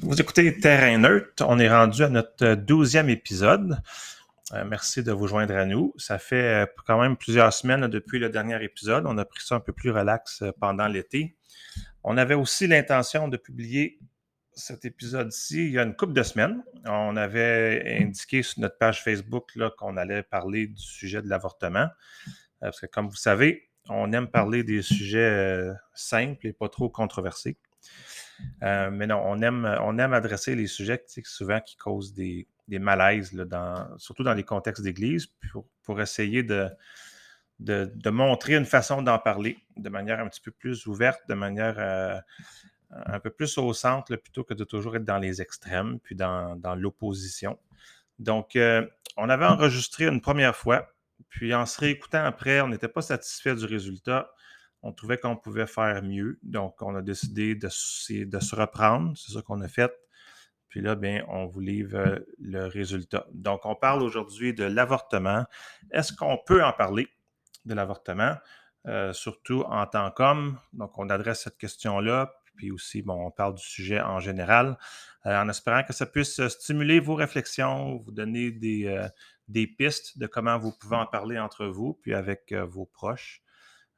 Vous écoutez Terrain Neutre. On est rendu à notre douzième épisode. Euh, merci de vous joindre à nous. Ça fait euh, quand même plusieurs semaines depuis le dernier épisode. On a pris ça un peu plus relax euh, pendant l'été. On avait aussi l'intention de publier cet épisode-ci il y a une couple de semaines. On avait indiqué sur notre page Facebook qu'on allait parler du sujet de l'avortement. Parce que comme vous savez, on aime parler des sujets simples et pas trop controversés. Mais non, on aime, adresser les sujets souvent qui causent des, des malaises, surtout dans les contextes d'église, pour, essayer de, de, montrer une façon d'en parler de manière un petit peu plus ouverte, de manière euh, un peu plus au centre, plutôt que de toujours être dans les extrêmes, puis dans, l'opposition. Donc, euh, on avait enregistré une première fois, puis en se réécoutant après, on n'était pas satisfait du résultat. On trouvait qu'on pouvait faire mieux. Donc, on a décidé de, se reprendre. C'est ça qu'on a fait. Puis là, bien, on vous livre euh, le résultat. Donc, on parle aujourd'hui de l'avortement. Est-ce qu'on peut en parler de l'avortement, euh, surtout en tant qu'homme? Donc, on adresse cette question-là. Puis aussi, bon, on parle du sujet en général, euh, en espérant que ça puisse stimuler vos réflexions, vous donner des pistes de comment vous pouvez en parler entre vous, puis avec vos proches.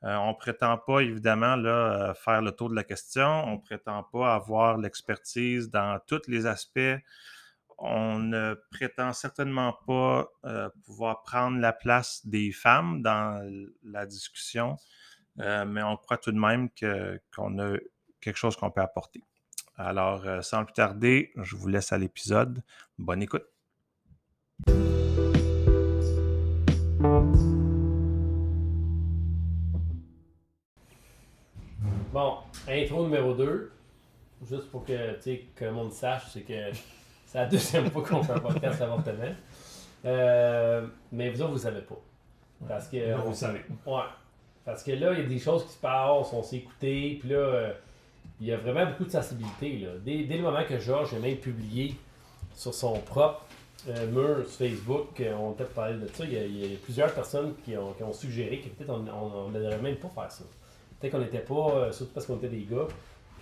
Euh, on ne prétend pas, évidemment, euh, faire le tour de la question. On ne prétend pas avoir l'expertise dans tous les aspects. On ne prétend certainement pas euh, pouvoir prendre la place des femmes dans la discussion, mais on croit tout de même qu'on a quelque chose qu'on peut apporter. Alors, sans plus tarder, je vous laisse à l'épisode. Bonne écoute. Bon, intro numéro 2. Juste pour que, que le monde sache, c'est que c'est la deuxième fois qu'on fait un podcast avortement. Euh, mais vous autres, vous ne savez pas. Parce que. vous savez. Ouais. Parce que là, il y a des choses qui se passent, on s'est écouté, puis là, euh, il y a vraiment beaucoup de sensibilité. Là. Dès, le moment que Georges a même publié sur son propre euh, mur sur Facebook, on peut-être parlé de ça, il y, a, plusieurs personnes qui ont, suggéré que peut-être on ne devrait même pas faire ça. Peut-être qu'on n'était pas, euh, surtout parce qu'on était des gars,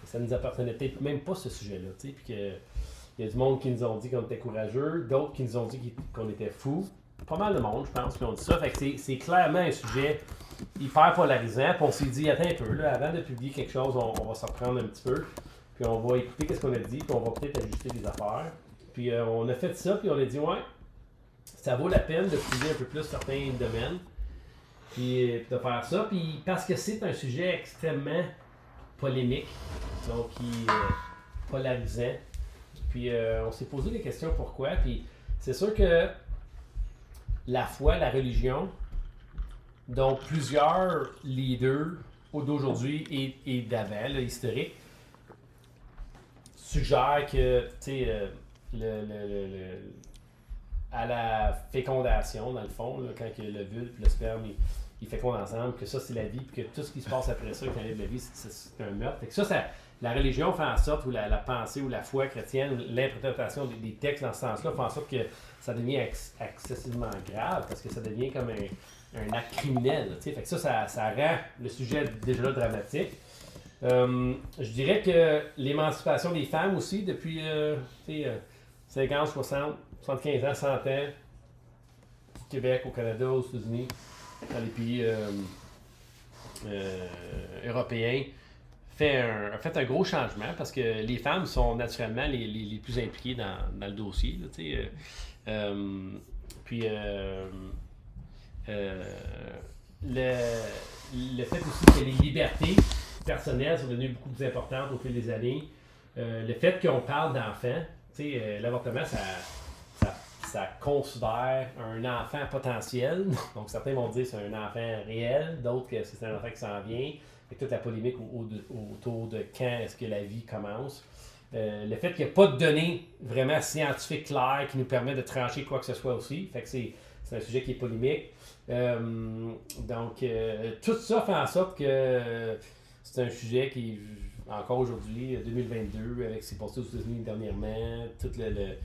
ça nous appartenait peut-être même pas ce sujet-là. Puis il y a du monde qui nous ont dit qu'on était courageux, d'autres qui nous ont dit qu'on était fous. Pas mal de monde, je pense, qui ont dit ça. Fait que c'est clairement un sujet hyper polarisant. Puis on s'est dit, attends un peu, là, avant de publier quelque chose, on, va s'en reprendre un petit peu. Puis on va écouter ce qu'on a dit, puis on va peut-être ajuster des affaires. Puis euh, on a fait ça, puis on a dit, ouais, ça vaut la peine de fouiller un peu plus certains domaines. Puis euh, de faire ça, puis parce que c'est un sujet extrêmement polémique, donc qui est euh, polarisant. Puis euh, on s'est posé des questions pourquoi. Puis c'est sûr que la foi, la religion, dont plusieurs leaders d'aujourd'hui et, et d'avant, historiques, suggèrent que, tu sais, le, à la fécondation, dans le fond, quand le vulve le sperme, fécondent ensemble, que ça c'est la vie, puis que tout ce qui se passe après ça, quand il la vie, c'est un meurtre. Fait que ça, ça, la religion fait en sorte, ou la, pensée ou la foi chrétienne, l'interprétation des, textes dans ce sens-là, fait en sorte que ça devient excessivement grave, parce que ça devient comme un, acte criminel. Fait que ça, ça, rend le sujet déjà dramatique. Euh, je dirais que l'émancipation des femmes aussi, depuis euh, 50, 60, 75 ans, 100 ans, au Québec, au Canada, aux États-Unis, dans les pays euh, euh, européens, fait un, a fait un gros changement parce que les femmes sont naturellement les, les, plus impliquées dans, dans, le dossier. Euh, puis le, le, fait aussi que les libertés personnelles sont devenues beaucoup plus importantes au fil des années. le fait qu'on parle d'enfants, l'avortement, ça considère un enfant potentiel. Donc, certains vont dire que c'est un enfant réel, d'autres que c'est un enfant qui s'en vient. Fait toute la polémique autour de quand est-ce que la vie commence. Euh, le fait qu'il n'y ait pas de données vraiment scientifiques claires qui nous permettent de trancher quoi que ce soit aussi. Fait que c'est, un sujet qui est polémique. Euh, donc, euh, tout ça fait en sorte que c'est un sujet qui, encore aujourd'hui, 2022, avec ce qui s'est passé aux États-Unis dernièrement, tout le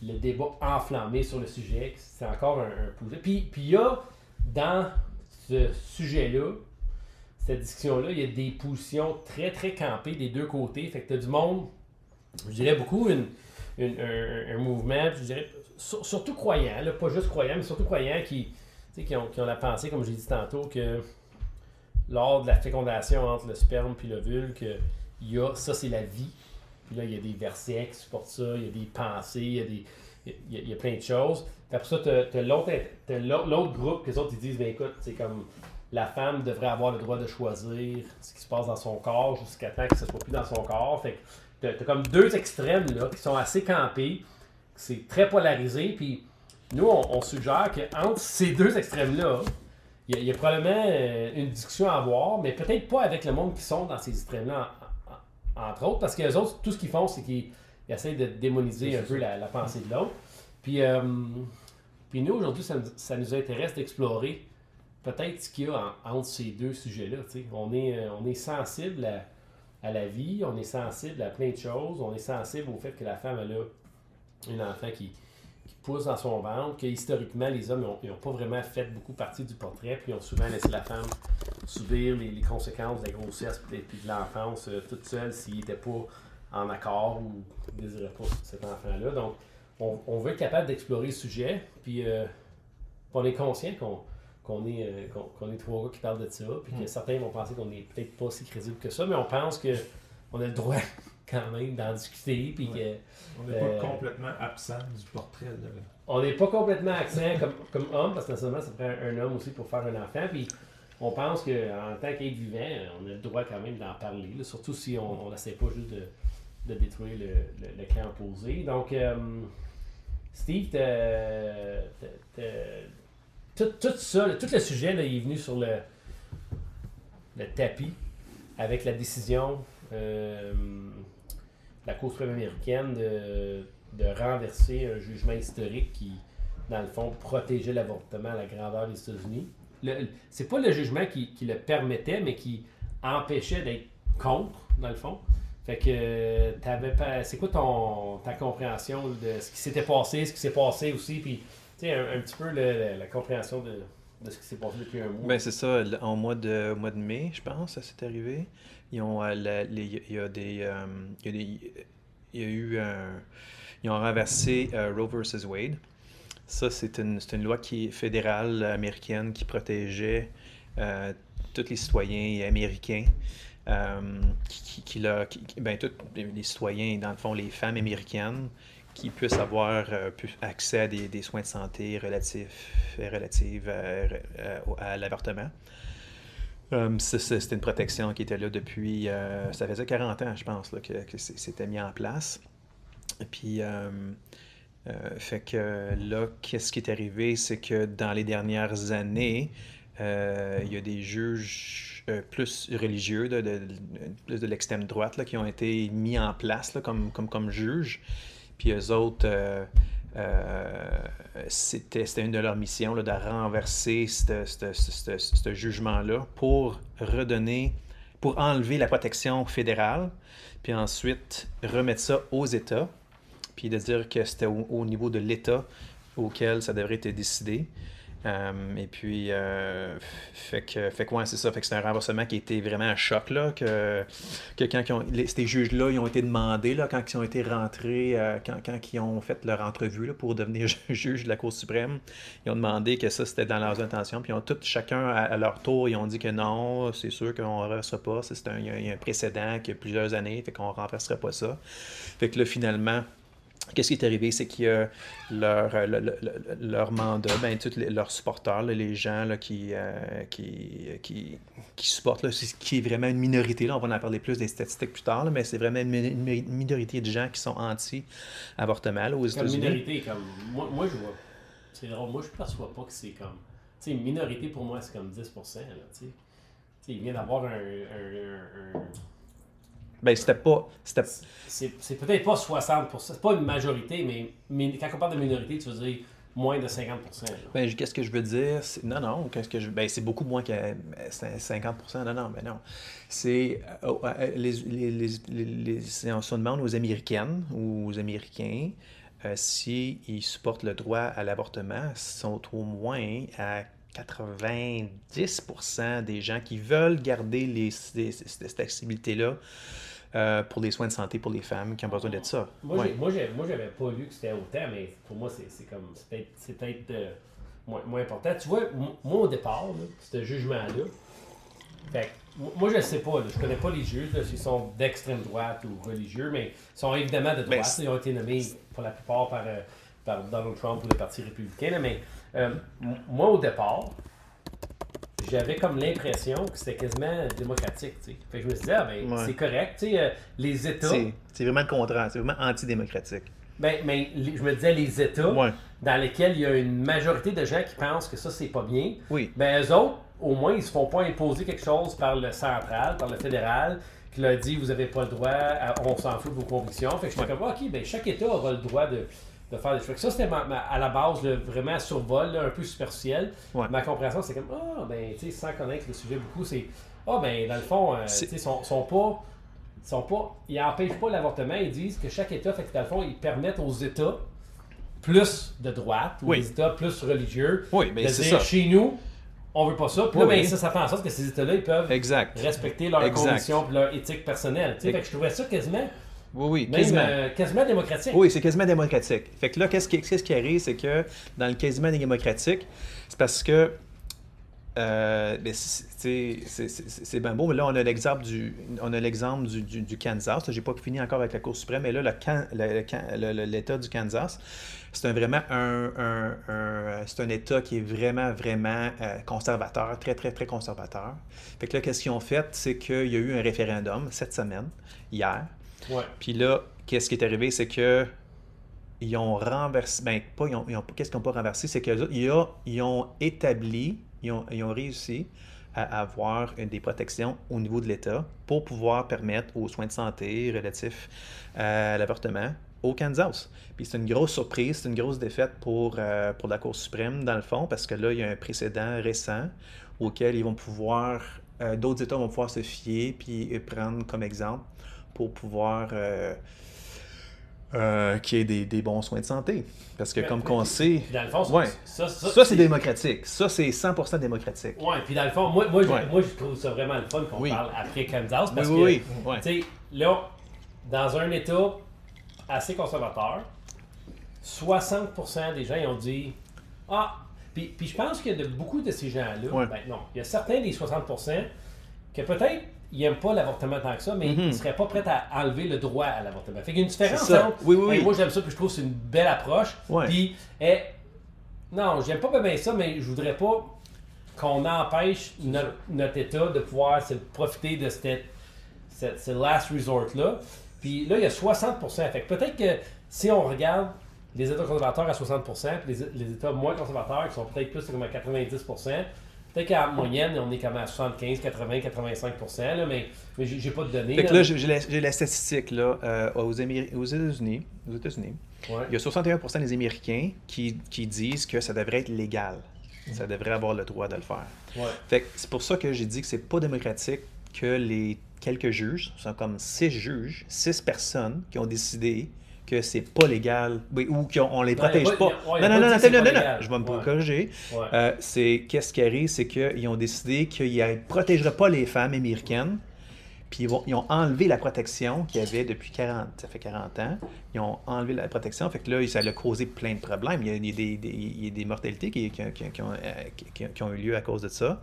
débat enflammé sur le sujet, c'est encore un, un Puis il y a dans ce sujet-là, cette discussion-là, il y a des positions très, très campées des deux côtés. Fait que tu as du monde, je dirais beaucoup, une, un, mouvement, je dirais, surtout croyant, pas juste croyant, mais surtout croyant qui, qui, ont, qui ont la pensée, comme j'ai dit tantôt, que lors de la fécondation entre le sperme et l'ovule, que y a, ça c'est la vie. Puis là, il y a des versets qui supportent ça, il y a des pensées, il y a, des, il y a, plein de choses. Puis après ça, tu as, l'autre groupe, que les autres ils disent, ben écoute, c'est comme la femme devrait avoir le droit de choisir ce qui se passe dans son corps jusqu'à temps que ce soit plus dans son corps. Fait que tu as, comme deux extrêmes là, qui sont assez campés, c'est très polarisé, puis nous, on, suggère qu'entre ces deux extrêmes-là, il y, a probablement euh, une discussion à avoir, mais peut-être pas avec le monde qui sont dans ces extrêmes-là, entre autres, parce que les autres, tout ce qu'ils font, c'est qu'ils essaient de démoniser un peu la, pensée de l'autre. Puis, euh, puis nous, aujourd'hui, ça, nous intéresse d'explorer peut-être ce qu'il y a entre ces deux sujets-là. On est, euh, on est sensible à, la vie, on est sensible à plein de choses, on est sensible au fait que la femme, elle a un enfant qui, pousse dans son ventre, que historiquement, les hommes n'ont pas vraiment fait beaucoup partie du portrait, puis ont souvent laissé la femme subir les, conséquences de la grossesse et de l'enfance euh, toute seule s'il n'était pas en accord ou ne désirait pas cet enfant-là. Donc, on, veut être capable d'explorer le sujet, puis euh, on est conscient qu'on est, euh, qu'on est trois gars qui parlent de ça, puis que mm. certains vont penser qu'on n'est peut-être pas si crédible que ça, mais on pense qu'on a le droit quand même d'en discuter. Puis on n'est pas euh, complètement absent du portrait. On n'est pas complètement absent comme, comme homme, parce que nécessairement, ça prend un, homme aussi pour faire un enfant. Puis on pense qu'en tant qu'être vivant, on a le droit quand même d'en parler, surtout si on n'essaie pas juste de, de détruire le, le, camp opposé. Donc, euh, Steve, tout, tout, ça, tout le sujet là, il est venu sur le, le tapis avec la décision euh, la Cour suprême américaine de, renverser un jugement historique qui, dans le fond, protégeait l'avortement à la grandeur des États-Unis. C'est pas le jugement qui, le permettait, mais qui empêchait d'être contre, dans le fond. Fait que pas. C'est quoi ton, ta compréhension de ce qui s'était passé, ce qui s'est passé aussi, puis un, un petit peu la compréhension de, ce qui s'est passé depuis un mois. Ben c'est ça, en mois de, mois de mai, je pense, ça s'est arrivé. Ils ont, il y a des, il y a eu ils ont renversé euh, Roe vs. Wade. Ça, c'est une, une, loi qui est fédérale américaine qui protégeait euh, tous les citoyens américains. Euh, qui, qui, ben, les citoyens, dans le fond, les femmes américaines, qui puissent avoir accès à des, des, soins de santé relatifs, relatifs à l'avortement. Euh, c'était une protection qui était là depuis. Euh, ça faisait 40 ans, je pense, que, c'était mis en place. Et puis, euh, fait que là, qu'est-ce qui est arrivé? C'est que dans les dernières années, il y a des juges plus religieux, de, plus de l'extrême droite, là, qui ont été mis en place là, comme, comme, comme juges. Puis eux autres c'était une de leurs missions de renverser ce jugement-là pour redonner, pour enlever la protection fédérale, puis ensuite remettre ça aux États, puis de dire que c'était au, niveau de l'État auquel ça devrait être décidé. Euh, et puis, euh, fait que, fait c'est ça. Fait que c'est un renversement qui été vraiment un choc, là, que, que quand ont, ces juges-là, ils ont été demandés, là, quand ils ont été rentrés, euh, quand, quand, ils ont fait leur entrevue là, pour devenir juge de la Cour suprême, ils ont demandé que ça, c'était dans leurs intentions, puis ils ont tous, chacun à, leur tour, ils ont dit que non, c'est sûr qu'on renversera pas, c'est un, y a un précédent qui a plusieurs années, fait qu'on renversera pas ça. Fait que là, finalement, Qu'est-ce qui est arrivé, c'est qu'il y a leur, euh, leur mandat, ben, tous leurs supporters, les gens là, qui, euh, qui, qui, qui, supportent, là, qui est vraiment une minorité, là, on va en parler plus des statistiques plus tard, mais c'est vraiment une, minorité de gens qui sont anti-avortement aux États-Unis. Une minorité, comme. Moi, moi je vois. C'est drôle, moi je ne perçois pas que c'est comme. Tu sais, une minorité pour moi, c'est comme 10%. Là, tu sais. il vient d'avoir un, un ben, c'était pas. C'est peut-être pas 60%, c'est pas une majorité, mais, quand on parle de minorité, tu veux dire moins de 50%. Ben, qu'est-ce que je veux dire? Non, non, qu'est-ce que je. Ben, c'est beaucoup moins que 50%. Non, non, ben non. C'est. Euh, euh, les, les, les, on se demande aux Américaines ou aux Américains euh, s'ils supportent le droit à l'avortement, sont au moins à 90% des gens qui veulent garder les, les- cette accessibilité-là euh, pour les soins de santé pour les femmes qui ont besoin de ça. Moi, Ouais. moi, j'avais pas lu que c'était autant, mais pour moi, c'est comme. C'est peut-être, peut-être, euh, moins, moins important. Tu vois, moi, au départ, ce jugement-là, fait moi, je sais pas, là, je connais pas les juges, s'ils sont d'extrême droite ou religieux, mais ils sont évidemment de Ben, droite. ils ont été nommés pour la plupart par, euh, par Donald Trump ou le Parti républicain, là, mais euh, moi, au départ, j'avais comme l'impression que c'était quasiment démocratique. tu sais. Fait que je me suis dit, ah, ben, Ouais. c'est correct. euh, les États. C'est c'est vraiment le contraire, c'est vraiment antidémocratique. Ben, mais les- je me disais, les États Ouais. dans lesquels il y a une majorité de gens qui pensent que ça, c'est pas bien, Oui. ben, eux autres, au moins, ils se font pas imposer quelque chose par le central, par le fédéral, qui leur dit, vous avez pas le droit, à- on s'en fout de vos convictions. Fait que j'étais Ouais. comme, ok, ben, chaque État aura le droit de, de faire des que Ça, c'était ma- ma- à la base, là, vraiment survol, là, un peu superficiel. Ouais. Ma compréhension, c'est comme, ah, ben, tu sais, sans connaître le sujet beaucoup, c'est, ah, ben, dans le fond, euh, tu sais, sont, sont pas. Sont pas, ils n'empêchent pas l'avortement, ils disent que chaque État, fait que dans le fond, ils permettent aux États plus de droite, ou Oui. des États plus religieux, Oui, mais c'est dire ça. chez nous, on veut pas ça. Puis là, Oui, ben, ça, ça fait en sorte que ces États-là, ils peuvent Exact. respecter leurs Exact. convictions et leur éthique personnelle. Tu sais, Ex- fait que je trouvais ça quasiment, Oui, oui, même, quasiment. euh, quasiment démocratique. Oui, c'est quasiment démocratique. Fait que là, qu'est-ce qui, qu'est-ce qui arrive, c'est que dans le quasiment démocratique, c'est parce que euh, ben, c'est- bien beau, mais là, on a l'exemple du, on a l'exemple du, du, du Kansas. J'ai pas fini encore avec la Cour suprême, mais là, l'État du Kansas, c'est un, vraiment un, un- un- c'est un État qui est vraiment, vraiment euh, conservateur, très, très, très conservateur. Fait que là, qu'est-ce qu'ils ont fait, c'est qu'il y a eu un référendum cette semaine, hier, Puis là, qu'est-ce qui est arrivé, c'est que ils ont renversé, ben pas, ils ont, ils ont- qu'est-ce qu'ils n'ont pas renversé, c'est qu'ils ont, ils ont établi, ils ont, ils ont réussi à avoir des protections au niveau de l'État pour pouvoir permettre aux soins de santé relatifs à l'avortement au Kansas. Puis c'est une grosse surprise, c'est une grosse défaite pour, euh, pour la Cour suprême, dans le fond, parce que là, il y a un précédent récent auquel ils vont pouvoir, euh, d'autres États vont pouvoir se fier puis prendre comme exemple pour pouvoir euh, euh, qu'il y ait des, des bons soins de santé. Parce que Mais- comme qu'on sait, Puis dans le fond, ça, Ouais. ça, ça, ça c'est démocratique. Ça c'est 100% démocratique. Ouais, puis dans le fond, moi, moi, Ouais. moi, je trouve ça vraiment le fun qu'on Oui. parle après Kansas parce oui, que, oui, oui. Tu sais, là, dans un État assez conservateur, 60% des gens ils ont dit Ah, puis, puis je pense qu'il y a de, beaucoup de ces gens-là, Ouais. ben non, il y a certains des 60% que peut-être ils n'aiment pas l'avortement tant que ça, mais ils ne seraient pas prêts à enlever le droit à l'avortement. Fait qu'il y a une différence entre Oui, oui, oui. Hey, moi j'aime ça, puis je trouve que c'est une belle approche. Ouais. Puis, eh, non, j'aime pas bien ça, mais je voudrais pas qu'on empêche notre, notre État de pouvoir se profiter de cette, cette- ce last resort-là. Puis là, il y a 60%. Fait que peut-être que si on regarde les États conservateurs à 60%, puis les, les États moins conservateurs qui sont peut-être plus comme à 90%, peut-être qu'en moyenne, on est comme à 75, 80, 85%, là, mais, mais j'ai pas de données. Fait que là. là, j'ai la, statistique là, euh, aux, aux États-Unis. Aux États-Unis, Ouais. il y a 61% des Américains qui, qui disent que ça devrait être légal. Ça devrait avoir le droit de le faire. Ouais. Fait que c'est pour ça que j'ai dit que c'est pas démocratique que les quelques juges, ce sont comme six juges, six personnes qui ont décidé que c'est pas légal ou qu'on les Non, protège pas- pas. non, non, pas non, non, non, non, non, légal. je vais me Ouais. corriger. Ouais. Euh, c'est qu'est-ce qui arrive, c'est qu'ils ont décidé qu'ils ne protégeraient pas les femmes américaines. Puis ils, vont- ils ont enlevé la protection qu'il y avait depuis 40, ça fait 40 ans. Ils ont enlevé la protection. Fait que là, ça a causé plein de problèmes. Il y a, il y a des, des- il y a des mortalités qui, qui- qui- qui ont, euh, qui- qui ont eu lieu à cause de ça.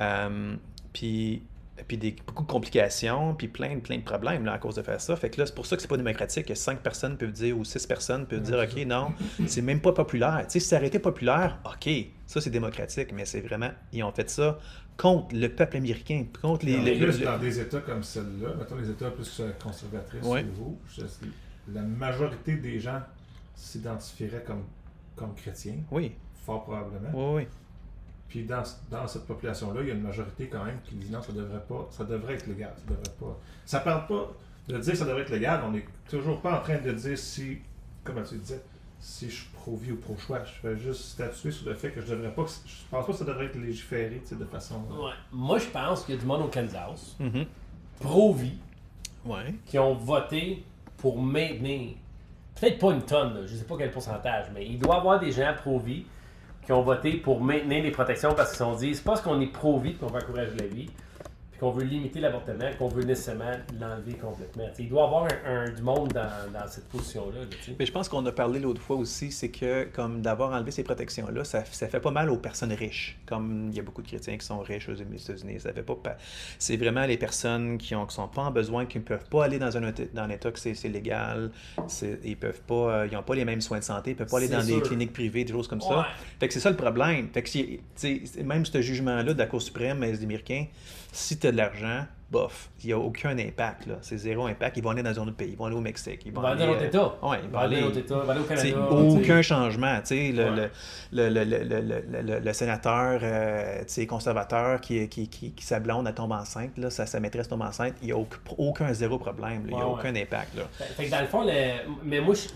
Euh, puis, puis des, beaucoup de complications, puis plein, plein de problèmes là, à cause de faire ça. Fait que là, c'est pour ça que c'est pas démocratique. Que cinq personnes peuvent dire, ou six personnes peuvent dire, OK, non, c'est même pas populaire. Tu sais, si ça aurait été populaire, OK, ça c'est démocratique, mais c'est vraiment, ils ont fait ça contre le peuple américain, contre les... Les- plus, dans des États comme celle-là, mettons les États plus euh, conservatrices Ouais. rouges, je- la majorité des gens s'identifieraient comme, comme chrétiens, Oui, fort probablement. oui, oui. Puis dans, dans cette population-là, il y a une majorité quand même qui dit non, ça devrait pas, ça devrait être légal. Ça devrait pas. Ça parle pas de dire que ça devrait être légal, on n'est toujours pas en train de dire si, comme tu disais, si je suis pro-vie ou pro-choix. Je fais juste statuer sur le fait que je devrais pas, je pense pas que ça devrait être légiféré tu sais, de façon. Ouais. Moi, je pense qu'il y a du monde au Kansas, Mhm. pro-vie, Ouais. qui ont voté pour maintenir, peut-être pas une tonne, là, je ne sais pas quel pourcentage, mais il doit y avoir des gens pro-vie qui ont voté pour maintenir les protections parce qu'ils se sont dit c'est parce qu'on est pro-vie qu'on veut encourager la vie, qu'on veut limiter l'avortement, qu'on veut nécessairement l'enlever complètement. T'sais, il doit y avoir un, un- du monde dans, dans cette position-là. là. Mais je pense qu'on a parlé l'autre fois aussi, c'est que comme d'avoir enlevé ces protections-là, ça, ça fait pas mal aux personnes riches. Comme il y a beaucoup de chrétiens qui sont riches aux États-Unis, ça fait pas. pa- C'est vraiment les personnes qui ont qui sont pas en besoin, qui ne peuvent pas aller dans un état- dans un état que c'est légal, ils peuvent pas, euh, ils ont pas les mêmes soins de santé, ils peuvent pas aller dans des cliniques privées, des choses comme Ouais. ça. Fait que c'est ça le problème. Fait que même ce jugement-là de la Cour suprême des Américains, si tu as de l'argent, bof, il n'y a aucun impact. là. C'est zéro impact. Ils vont aller dans un autre pays, ils vont aller au Mexique. Ils Ils vont aller dans l'autre État. ouais, ils vont aller État, au Canada. aucun t'sais. changement. t'sais, Le, Ouais. le, le, le, le, le, le- le sénateur euh, conservateur qui, qui, qui, qui sa blonde elle tombe enceinte, là, sa, sa maîtresse tombe enceinte, il n'y a aucun, aucun zéro problème. Il n'y a Ouais, aucun impact. Là. Fait, que dans le fond, le- mais moi, je,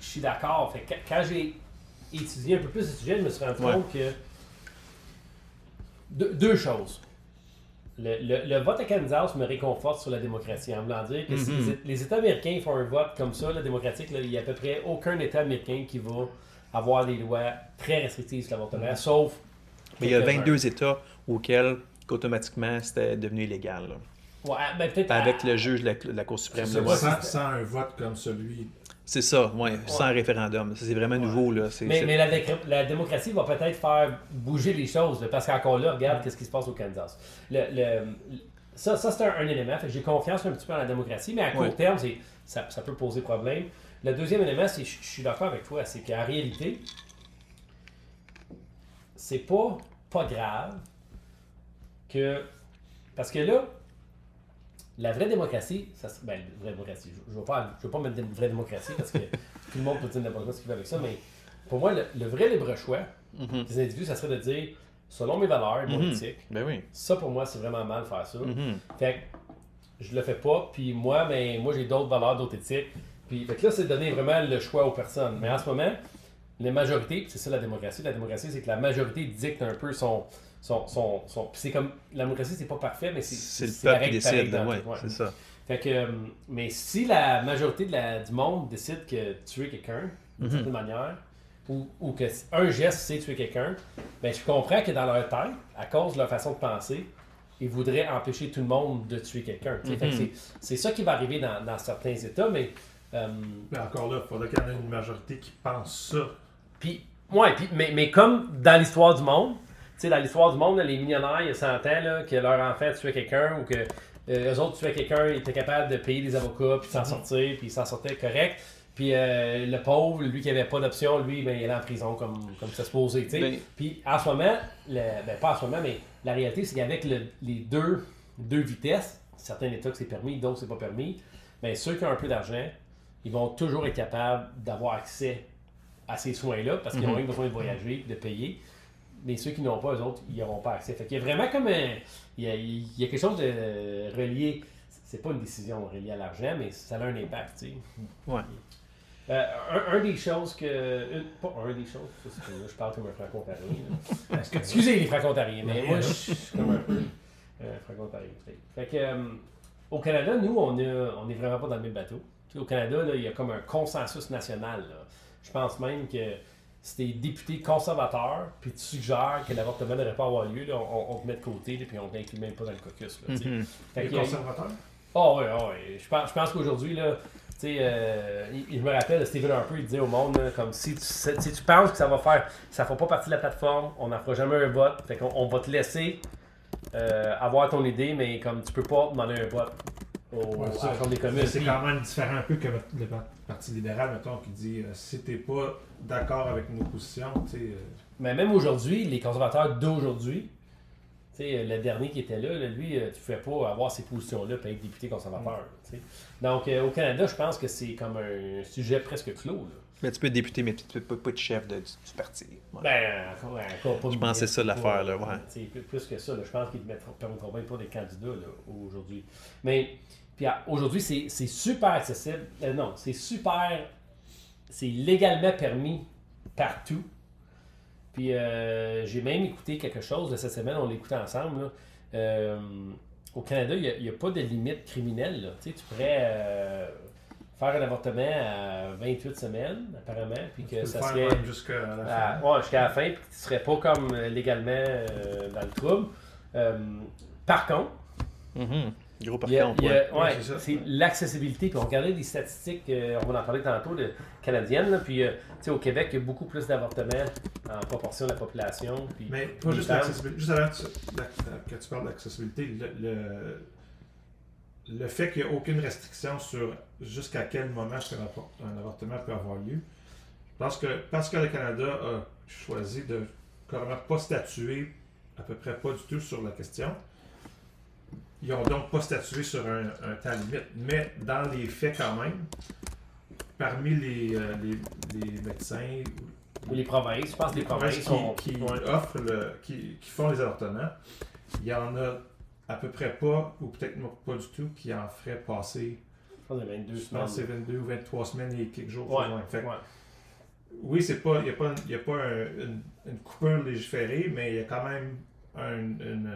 suis d'accord. Quand- j'ai étudié un peu plus le sujet, je me suis rendu compte que deux choses. Le, le- le vote à Kansas me réconforte sur la démocratie en voulant dire que si Mhm. les, les États américains font un vote comme ça, la démocratique, là, il n'y a à peu près aucun État américain qui va avoir des lois très restrictives sur l'avortement, sauf. Mais il y a quelques-uns. 22 États auxquels automatiquement c'était devenu illégal. là. Ouais, ben, peut-être Avec à- le juge de la, Cour suprême. Sans, sans un vote comme celui. C'est ça, ouais, sans référendum. C'est vraiment nouveau. Là. Mais, la, démocratie va peut-être faire bouger les choses, là, parce qu'encore là, regarde qu'est-ce qui se passe au Kansas. Le, le- ça, ça c'est un, un élément. J'ai confiance un petit peu en la démocratie, mais à court Ouais. terme, ça, ça peut poser problème. Le deuxième élément, c'est je je suis d'accord avec toi, c'est qu'en réalité, c'est pas, pas grave que. Parce que là, la vraie démocratie, ça, se- ben, la vraie démocratie, je ne veux, pas- je veux pas mettre de vraie démocratie parce que tout le monde peut dire n'importe quoi ce qu'il veut avec ça, mais pour moi, le, le vrai libre choix Mhm. des individus, ça serait de dire, selon mes valeurs, mon Mhm. éthique, Ben oui. ça pour moi, c'est vraiment mal de faire ça. Mhm. Fait que je le fais pas, puis moi, ben, moi j'ai d'autres valeurs, d'autres éthiques. Puis fait que là, c'est donner vraiment le choix aux personnes. Mais en ce moment, les majorités, c'est ça la démocratie. La démocratie, c'est que la majorité dicte un peu son. Son, son, son- c'est comme. La démocratie, c'est pas parfait, mais c'est. C'est le la peuple qui décide. Ouais, ouais. c'est ça. Fait que, euh, mais si la majorité de la, du monde décide que tuer quelqu'un, d'une Mhm. certaine manière, ou, ou que un geste c'est tuer quelqu'un, ben je comprends que dans leur tête, à cause de leur façon de penser, ils voudraient empêcher tout le monde de tuer quelqu'un. Mhm. c'est- C'est ça qui va arriver dans, dans certains États, mais. euh, Mais encore là, il faudrait qu'il y en ait une majorité qui pense ça. puis, ouais, puis, mais, mais comme dans l'histoire du monde, sais, dans l'histoire du monde, les millionnaires, il y a 100 ans, là, que leur enfant tuait quelqu'un ou que euh, eux autres tuaient quelqu'un, ils étaient capables de payer des avocats, puis de s'en sortir, puis ils s'en sortaient correct. Puis euh, le pauvre, lui qui avait pas d'option, lui, ben, il allait en prison comme, comme ça se posait. Ben- Puis en ce moment, le- ben, pas en ce moment, mais la réalité, c'est qu'avec le- les deux, deux vitesses, certains États que c'est permis, d'autres c'est pas permis, ben, ceux qui ont un peu d'argent, ils vont toujours être capables d'avoir accès à ces soins-là parce qu'ils ont Mhm. besoin de voyager et de payer. Mais ceux qui n'ont pas, eux autres, ils n'auront pas accès. Fait qu'il y a vraiment comme un. Il y a, il y a quelque chose de relié. C'est pas une décision reliée à l'argent, mais ça a un impact, tu sais. Ouais. Euh, un, un des choses que. une- pas un des choses, ça, là, je parle comme un franco-ontarien. Excusez les franco-ontariens, mais moi, je suis comme un peu euh, franco-ontarien. Fait, que, euh, au Canada, nous, on est, on est vraiment pas dans le même bateau. Au Canada, là, il y a comme un consensus national. là. Je pense même que si t'es député conservateur, puis tu suggères que l'avortement ne devrait pas avoir lieu, là, on, on te met de côté, là, puis on t'inclut même pas dans le caucus. Là, tu sais. Mhm. Fait Les qu'il y a- conservateurs? ah oui, ah oui. Je pense, je pense qu'aujourd'hui, là, tu sais, euh, il- il me rappelle, Steven Harper, il disait au monde, là, comme si tu, si tu penses que ça va faire, ça fera pas partie de la plateforme, on n'en fera jamais un vote, fait qu'on on va te laisser euh, avoir ton idée, mais comme tu peux pas demander un vote au, Ouais, à ça. la Chambre des Mais communes. c'est quand même différent un peu que le Parti libéral, mettons, qui dit euh, si t'es pas d'accord avec nos positions, tu sais. euh, Mais même aujourd'hui, les conservateurs d'aujourd'hui, tu sais, le dernier qui était là, là, lui, euh, tu ne pouvais pas avoir ces positions-là pour être député conservateur. sais. Donc, euh, au Canada, je pense que c'est comme un sujet presque clos. Là. Mais tu peux être député, mais tu peux pas être chef de- du, du parti. Ouais. Ben, encore, encore pas Je pense que c'est ça l'affaire, là, ouais. plus- Plus que ça, là, je pense qu'ils ne permettront pas des candidats là, aujourd'hui. Mais puis ah, aujourd'hui, c'est super accessible. Euh, non, c'est super. C'est légalement permis partout. Puis euh, j'ai même écouté quelque chose de cette semaine, on l'écoutait ensemble. là. Euh, au Canada, il n'y a, pas de limite criminelle. là. Tu sais, tu pourrais faire un avortement à 28 semaines, apparemment, puis Tu que peux ça faire serait jusqu'à la à- fin. ouais, jusqu'à la fin, puis que tu serais pas comme euh, légalement euh, dans le trouble. Euh, par contre, Mhm. Gros par il y a- contre, ouais. c'est ça. c'est l'accessibilité. Puis on regardait des statistiques, euh, on va en parler tantôt, de canadiennes. là, puis euh, tu sais, au Québec, il y a beaucoup plus d'avortements en proportion de la population. Puis Mais pas juste l'accessibilité. Juste avant que tu- la- que tu parles d'accessibilité, le, le, le fait qu'il n'y a aucune restriction sur jusqu'à quel moment un avortement peut avoir lieu, pense que parce que le Canada a choisi de carrément pas statuer à peu près pas du tout sur la question, ils n'ont donc pas statué sur un, un temps limite. Mais dans les faits quand même, parmi les, euh, les, les médecins Ou les provinces, je pense que les les provinces provinces qui, sont. qui ouais. offrent le, qui, qui font les avortements, il y en a à peu près pas, ou peut-être pas du tout, qui en feraient passer, Je pense que 22 je pense que c'est semaines. 22 ou 23 semaines et quelques jours. Ouais. Fait ouais. Oui, c'est pas, il n'y a pas, il y a pas un- une, une coupure légiférée, mais il y a quand même un, une,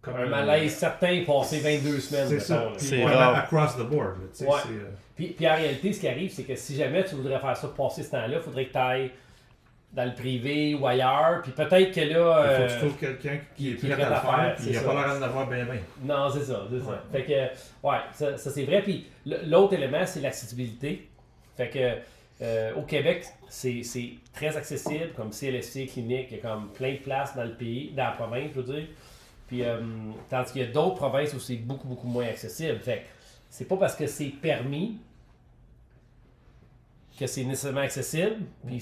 comme Un malaise certain passer 22 semaines. C'est ça. C'est across the board. là, Ouais. c'est, euh, Puis, puis en réalité, ce qui arrive, c'est que si jamais tu voudrais faire ça, passer ce temps-là, il faudrait que tu ailles dans le privé ou ailleurs. Puis peut-être que là. il faut euh, que tu trouves quelqu'un qui est prêt à le faire, il n'y a pas l'air d'en avoir bien bien. Non, c'est ça, c'est ça. Fait que, ouais, ça, c'est vrai. Puis l'autre élément, c'est l'accessibilité. Fait que, euh, au Québec, c'est très accessible, comme CLSC, clinique, il y a comme plein de places dans le pays, dans la province, je veux dire. Puis, euh, tandis qu'il y a d'autres provinces où c'est beaucoup, beaucoup moins accessible. Fait que c'est pas parce que c'est permis que c'est nécessairement accessible. Puis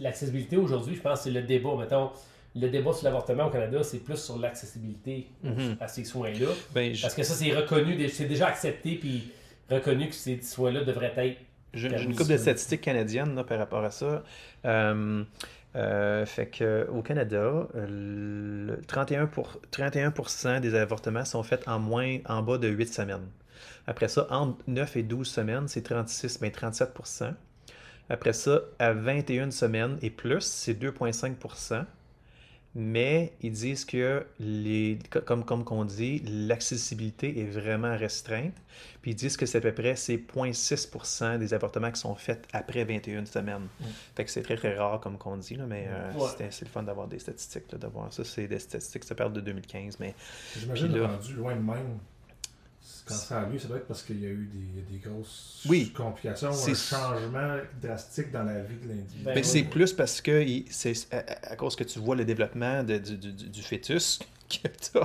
l'accessibilité aujourd'hui, je pense, c'est le débat. Mettons, le débat sur l'avortement au Canada, c'est plus sur l'accessibilité Mhm. à ces soins-là. Ben, je- Parce que ça, c'est reconnu, c'est déjà accepté, puis reconnu que ces soins-là devraient être. J'ai une couple de statistiques canadiennes là, par rapport à ça. Euh, euh, fait que au Canada, euh, le 31%, pour, 31 des avortements sont faits en moins en bas de 8 semaines. Après ça, entre 9 et 12 semaines, c'est 36, ben 37 Après ça, à 21 semaines et plus, c'est 2,5% mais ils disent que, les, co- comme, comme qu'on dit, l'accessibilité est vraiment restreinte. Puis ils disent que c'est à peu près c'est 0,6% des avortements qui sont faits après 21 semaines. Mm. Fait que c'est très très rare comme qu'on dit, là, mais euh, Ouais. c'est le fun d'avoir des statistiques, là, de voir ça. C'est des statistiques, ça parle de 2015, mais J'imagine rendu loin de même. Quand ça a lieu, ça doit être parce qu'il y a eu des, des grosses Oui. complications, C'est- un changement drastique dans la vie de l'individu. Ben Mais oui. c'est plus parce que c'est à, à- à cause que tu vois le développement de- du- du- du fœtus que.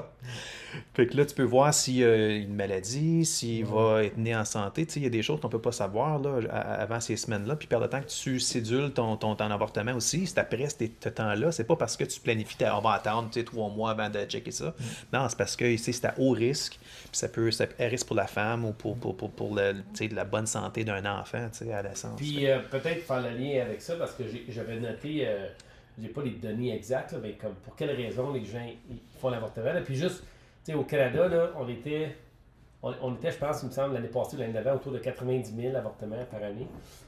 Fait que là, tu peux voir s'il y a une maladie, s'il va être né en santé. Tu sais, il y a des choses qu'on peut pas savoir là, avant ces semaines-là. Puis par le temps que tu sédules ton, ton, ton avortement aussi, c'est après ce temps-là. C'est pas parce que tu planifies, ta- on va attendre tu sais, trois mois avant de checker ça. Non, c'est parce que c'est à haut risque. Puis ça peut être risque pour la femme ou pour, pour, pour, pour le, tu sais, la bonne santé d'un enfant tu sais, à la naissance. Puis euh, peut-être faire le lien avec ça, parce que j'avais noté, euh, j'ai pas les données exactes, là, mais comme pour quelles raisons les gens font l'avortement. Puis juste, tu sais, au Canada, là, on était, on, on était, je pense, il me semble, l'année passée ou l'année d'avant, autour de 90 000 avortements par année.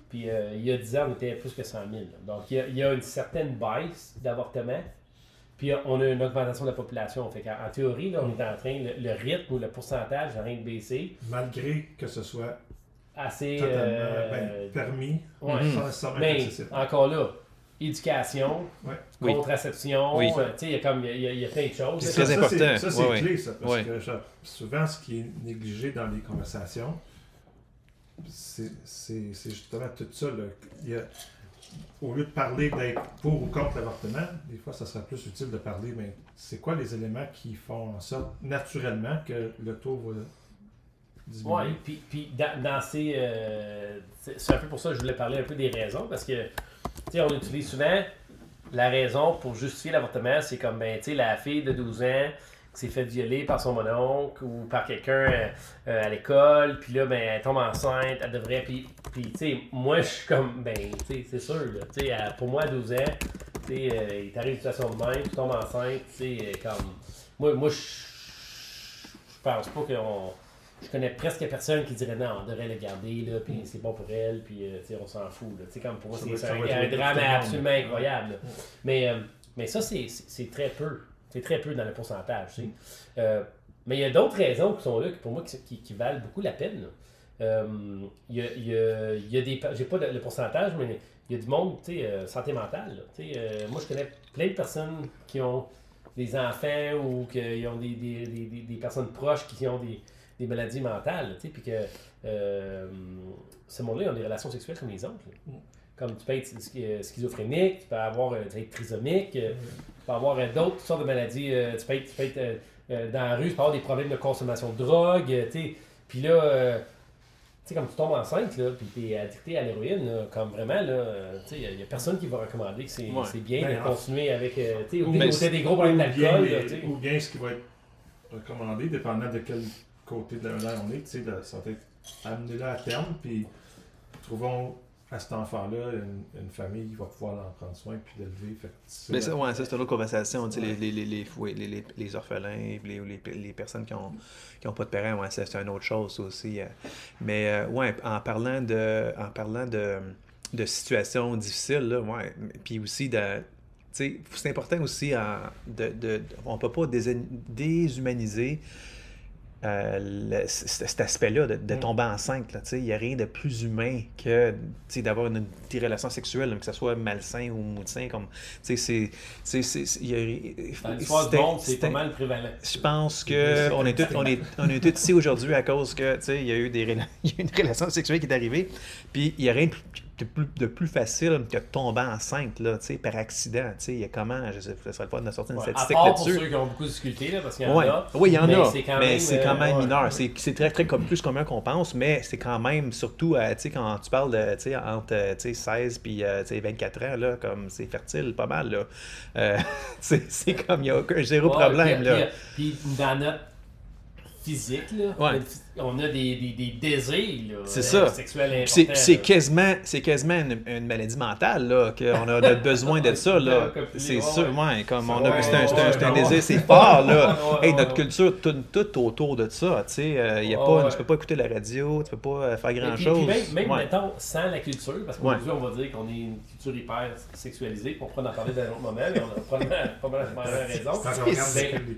Puis euh, il y a 10 ans, on était plus que 100 000. là. Donc il y a, il y a une certaine baisse d'avortements. Puis on a une augmentation de la population. Fait en théorie, là, on est en train, le, le rythme ou le pourcentage est en train de baisser Malgré que ce soit assez. totalement euh, ben, permis, ouais. Sans nécessairement Mais encore là, éducation, Ouais. Oui. contraception, Oui. euh, tu sais, il y a comme il y a, il y a plein de choses. C'est ça, très ça, important. c'est- Ça, c'est clé, ça, parce Ouais. que souvent, ce qui est négligé dans les conversations, c'est c'est- c'est justement tout ça. là. Il y a- au lieu de parler d'être pour ou contre l'avortement, des fois, ça serait plus utile de parler, mais c'est quoi les éléments qui font en sorte naturellement que le taux va diminuer? Ouais, puis, puis dans, dans ces. euh, c'est un peu pour ça que je voulais parler un peu des raisons, parce que, on utilise souvent la raison pour justifier l'avortement, c'est comme, ben, la fille de 12 ans qui s'est fait violer par son mononcle ou par quelqu'un euh, à l'école, puis là, ben, elle tombe enceinte, elle devrait. Puis, puis moi, je suis comme, ben, c'est sûr, là, pour moi, à 12 ans, euh, il t'arrive une situation de même, tu tombes enceinte, tu sais, euh, comme. Moi, moi je je pense pas qu'on. Je connais presque personne qui dirait non, on devrait le garder, là, puis c'est bon pour elle, puis euh, on s'en fout. Là. Comme pour moi, c'est un, drame monde. absolument incroyable. Mais, euh, mais ça, c'est- très peu. C'est très peu dans le pourcentage. tu sais. Euh, mais il y a d'autres raisons qui sont là, qui, pour moi, qui, qui- qui valent beaucoup la peine. euh, il y, a, y a- il y a des. J'ai pas le, pourcentage, mais il y a du monde, tu sais, santé mentale. là. Moi, je connais plein de personnes qui ont des enfants ou qui ont des, des, des- des personnes proches qui ont des, des maladies mentales, tu sais, puis que euh, ce monde-là, ils ont des relations sexuelles comme les autres. là. Comme tu peux être schi- schizophrénique, tu peux avoir euh, tu peux être trisomique, euh, tu peux avoir euh, d'autres sortes de maladies. euh, tu peux être, tu peux être, euh, euh, dans la rue, tu peux avoir des problèmes de consommation de drogue, euh, tu sais. Puis là, euh, tu sais, comme tu tombes enceinte, là, puis tu es addicté à l'héroïne, comme vraiment, là, euh, tu sais, il n'y a personne qui va recommander que c'est Ouais. bien Ben, de continuer avec, euh, tu sais, Ou- des des gros problèmes d'alcool, ou bien ce qui va être recommandé, dépendant de quel côté de la médaille on est, tu sais, de- ça va être amener-le à terme, puis trouvons à cet enfant-là une, une famille qui va pouvoir en prendre soin puis l'élever. Mais ça, ouais, ça c'est une autre conversation. Ouais. Les, les, les, les, les, orphelins, les, les, les personnes qui ont, qui ont pas de parents, ouais, c'est une autre chose aussi. euh. Mais euh, ouais, en parlant de, en parlant de, de situations difficiles, là, ouais, puis aussi de. C'est important aussi en, de, de, on ne peut pas dés- déshumaniser euh, le- cet aspect-là de, de Mm. tomber enceinte. Il n'y a rien de plus humain que d'avoir une, des relations sexuelles, que ce soit malsain ou malsain. Comme, c'est, c'est, c'est- c'est- pas mal prévalent. Je pense C'est que on est tous on est, on est tous ici aujourd'hui à cause que il y a eu des rela- il y a eu une relation sexuelle qui est arrivée puis il y a rien de plus, de plus, de plus facile que de tomber enceinte là par accident il y a comment je sais ce serait le fun de sortir une Ouais, statistique part pour là-dessus ceux qui ont beaucoup difficultés, là, parce qu'il y en Ouais. a. Oui, il y en mais a, quand mais c'est quand euh, même ouais. mineur. C'est c'est très, très comme, plus commun qu'on pense, mais c'est quand même, surtout, euh, quand tu parles de, entre, euh, tu sais, 16 puis, euh, tu sais, 24 ans, là, comme c'est fertile, pas mal, là. Euh, c'est comme, il n'y a aucun, zéro problème, puis- là. Puis, dans notre physique, là. On a des, des, des désirs là, C'est euh, ça. sexuels C'est c'est quasiment, c'est quasiment une, une maladie mentale, là, qu'on a, a besoin de ça, là. C'est ouais, sûr, ouais. comme on Ouais, a, c'est un, c'est un- c'est un ouais, désir, ouais. c'est fort, là. Ouais, ouais, Hey, notre culture tourne tout autour de ça, tu sais. euh, y a Ouais, pas, ouais. Tu peux pas écouter la radio, tu peux pas euh, faire grand-chose. même, même Ouais. mettons, sans la culture, parce Ouais. qu'aujourd'hui, on va dire qu'on est une culture hyper sexualisée, puis on pourra en parler dans un autre moment, mais on a probablement, probablement raison.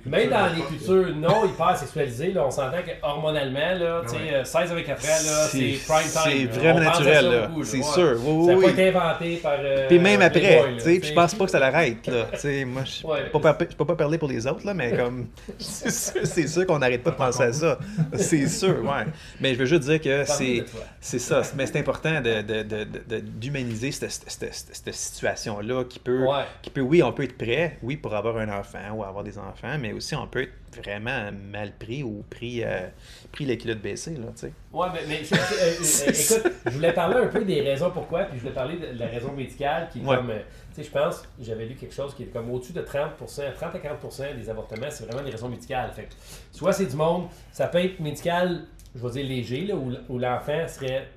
Mais- dans les cultures non hyper sexualisées, là, on s'entend que hormonalement, là, tu sais, Ouais. euh, 16 avec 4 ans, là, c'est prime time. C'est vraiment naturel, là. C'est ouais. sûr. Oui, Ça n'a oui, pas oui. été inventé par. euh, Puis même après, tu sais, je pense pas que ça l'arrête, là. Tu sais, moi, je Ouais. peux pas, parler pour les autres, là, mais comme, c'est sûr, qu'on n'arrête pas de penser à ça. C'est sûr, ouais. Mais je veux juste dire que c'est, ça. Mais c'est important de, de, de, de- d'humaniser cette, situation-là qui peut, qui peut, oui, on peut être prêt, oui, pour avoir un enfant ou avoir des enfants, mais aussi on peut être vraiment mal pris ou pris, euh, pris les culottes baissées, là. Ouais, mais, mais euh, euh, écoute, je voulais parler un peu des raisons pourquoi, puis je voulais parler de la raison médicale qui est Ouais. comme. euh, tu sais, je pense, j'avais lu quelque chose qui est comme au-dessus de 30%, 30 à 40% des avortements, c'est vraiment des raisons médicales. Fait que, soit c'est du monde, ça peut être médical, je vais dire léger, là, où, où l'enfant serait,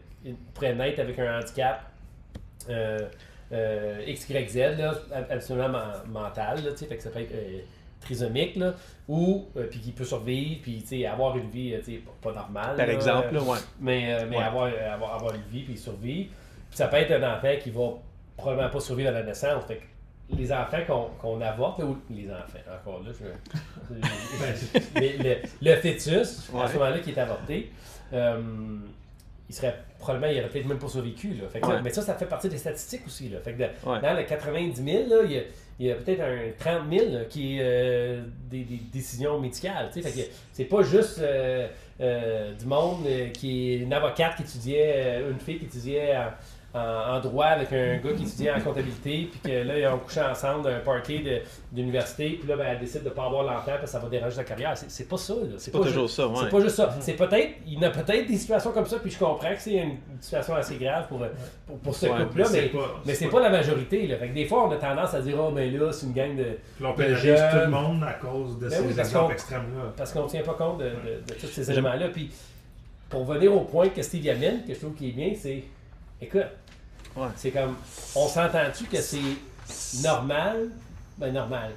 pourrait naître avec un handicap. Euh, euh, XYZ, là, ab- absolument men- mental, là, tu sais, fait que ça peut être euh, trisomique, là, ou euh, puis qui peut survivre, puis avoir une vie euh, tu sais, pas pas normale. Par là, exemple, euh, là, ouais. mais, euh, mais Ouais. avoir, euh, avoir, avoir une vie puis survivre. Puis ça peut être un enfant qui va probablement pas survivre à la naissance. Fait que les enfants qu'on qu'on avorte, ou les enfants, encore là, je, le, le fœtus, à Ouais. ce moment-là, qui est avorté, euh, il serait probablement, il aurait peut-être même pas survécu. Là. Fait que, Ouais. Mais ça, ça fait partie des statistiques aussi. Là. Fait que de- Ouais. dans les 90 000, là, il y a, il y a peut-être un 30 000 là, qui est euh, des, décisions médicales. Fait que c'est pas juste euh, euh, du monde qui est une avocate qui étudiait, une fille qui étudiait en, droit avec un gars qui étudiait en comptabilité, puis que là, ils ont couché ensemble d'un party de- d'université, puis là, ben, elle décide de pas avoir l'enfant parce que ça va déranger sa carrière. C'est c'est pas ça. là. C'est C'est pas toujours ju- ça, ouais. C'est pas juste ça. C'est peut-être, il y en a peut-être des situations comme ça, puis je comprends que c'est une situation assez grave pour, pour, pour ce Ouais, couple-là, mais c'est mais, pas- mais c'est pas- pas la majorité. Là. Fait que des fois, on a tendance à dire, oh, mais là, c'est une gang de. Puis on de pénalise jeunes. tout le monde à cause de Ben ces oui, parce exemples qu'on- extrêmes-là. Parce qu'on ne tient pas compte de, de- de tous ces J'aime- éléments-là. Puis, pour venir au point que Steve amène, que je trouve qui est bien, c'est. Écoute, Ouais. c'est comme. On s'entend-tu que c'est normal? Ben, normal.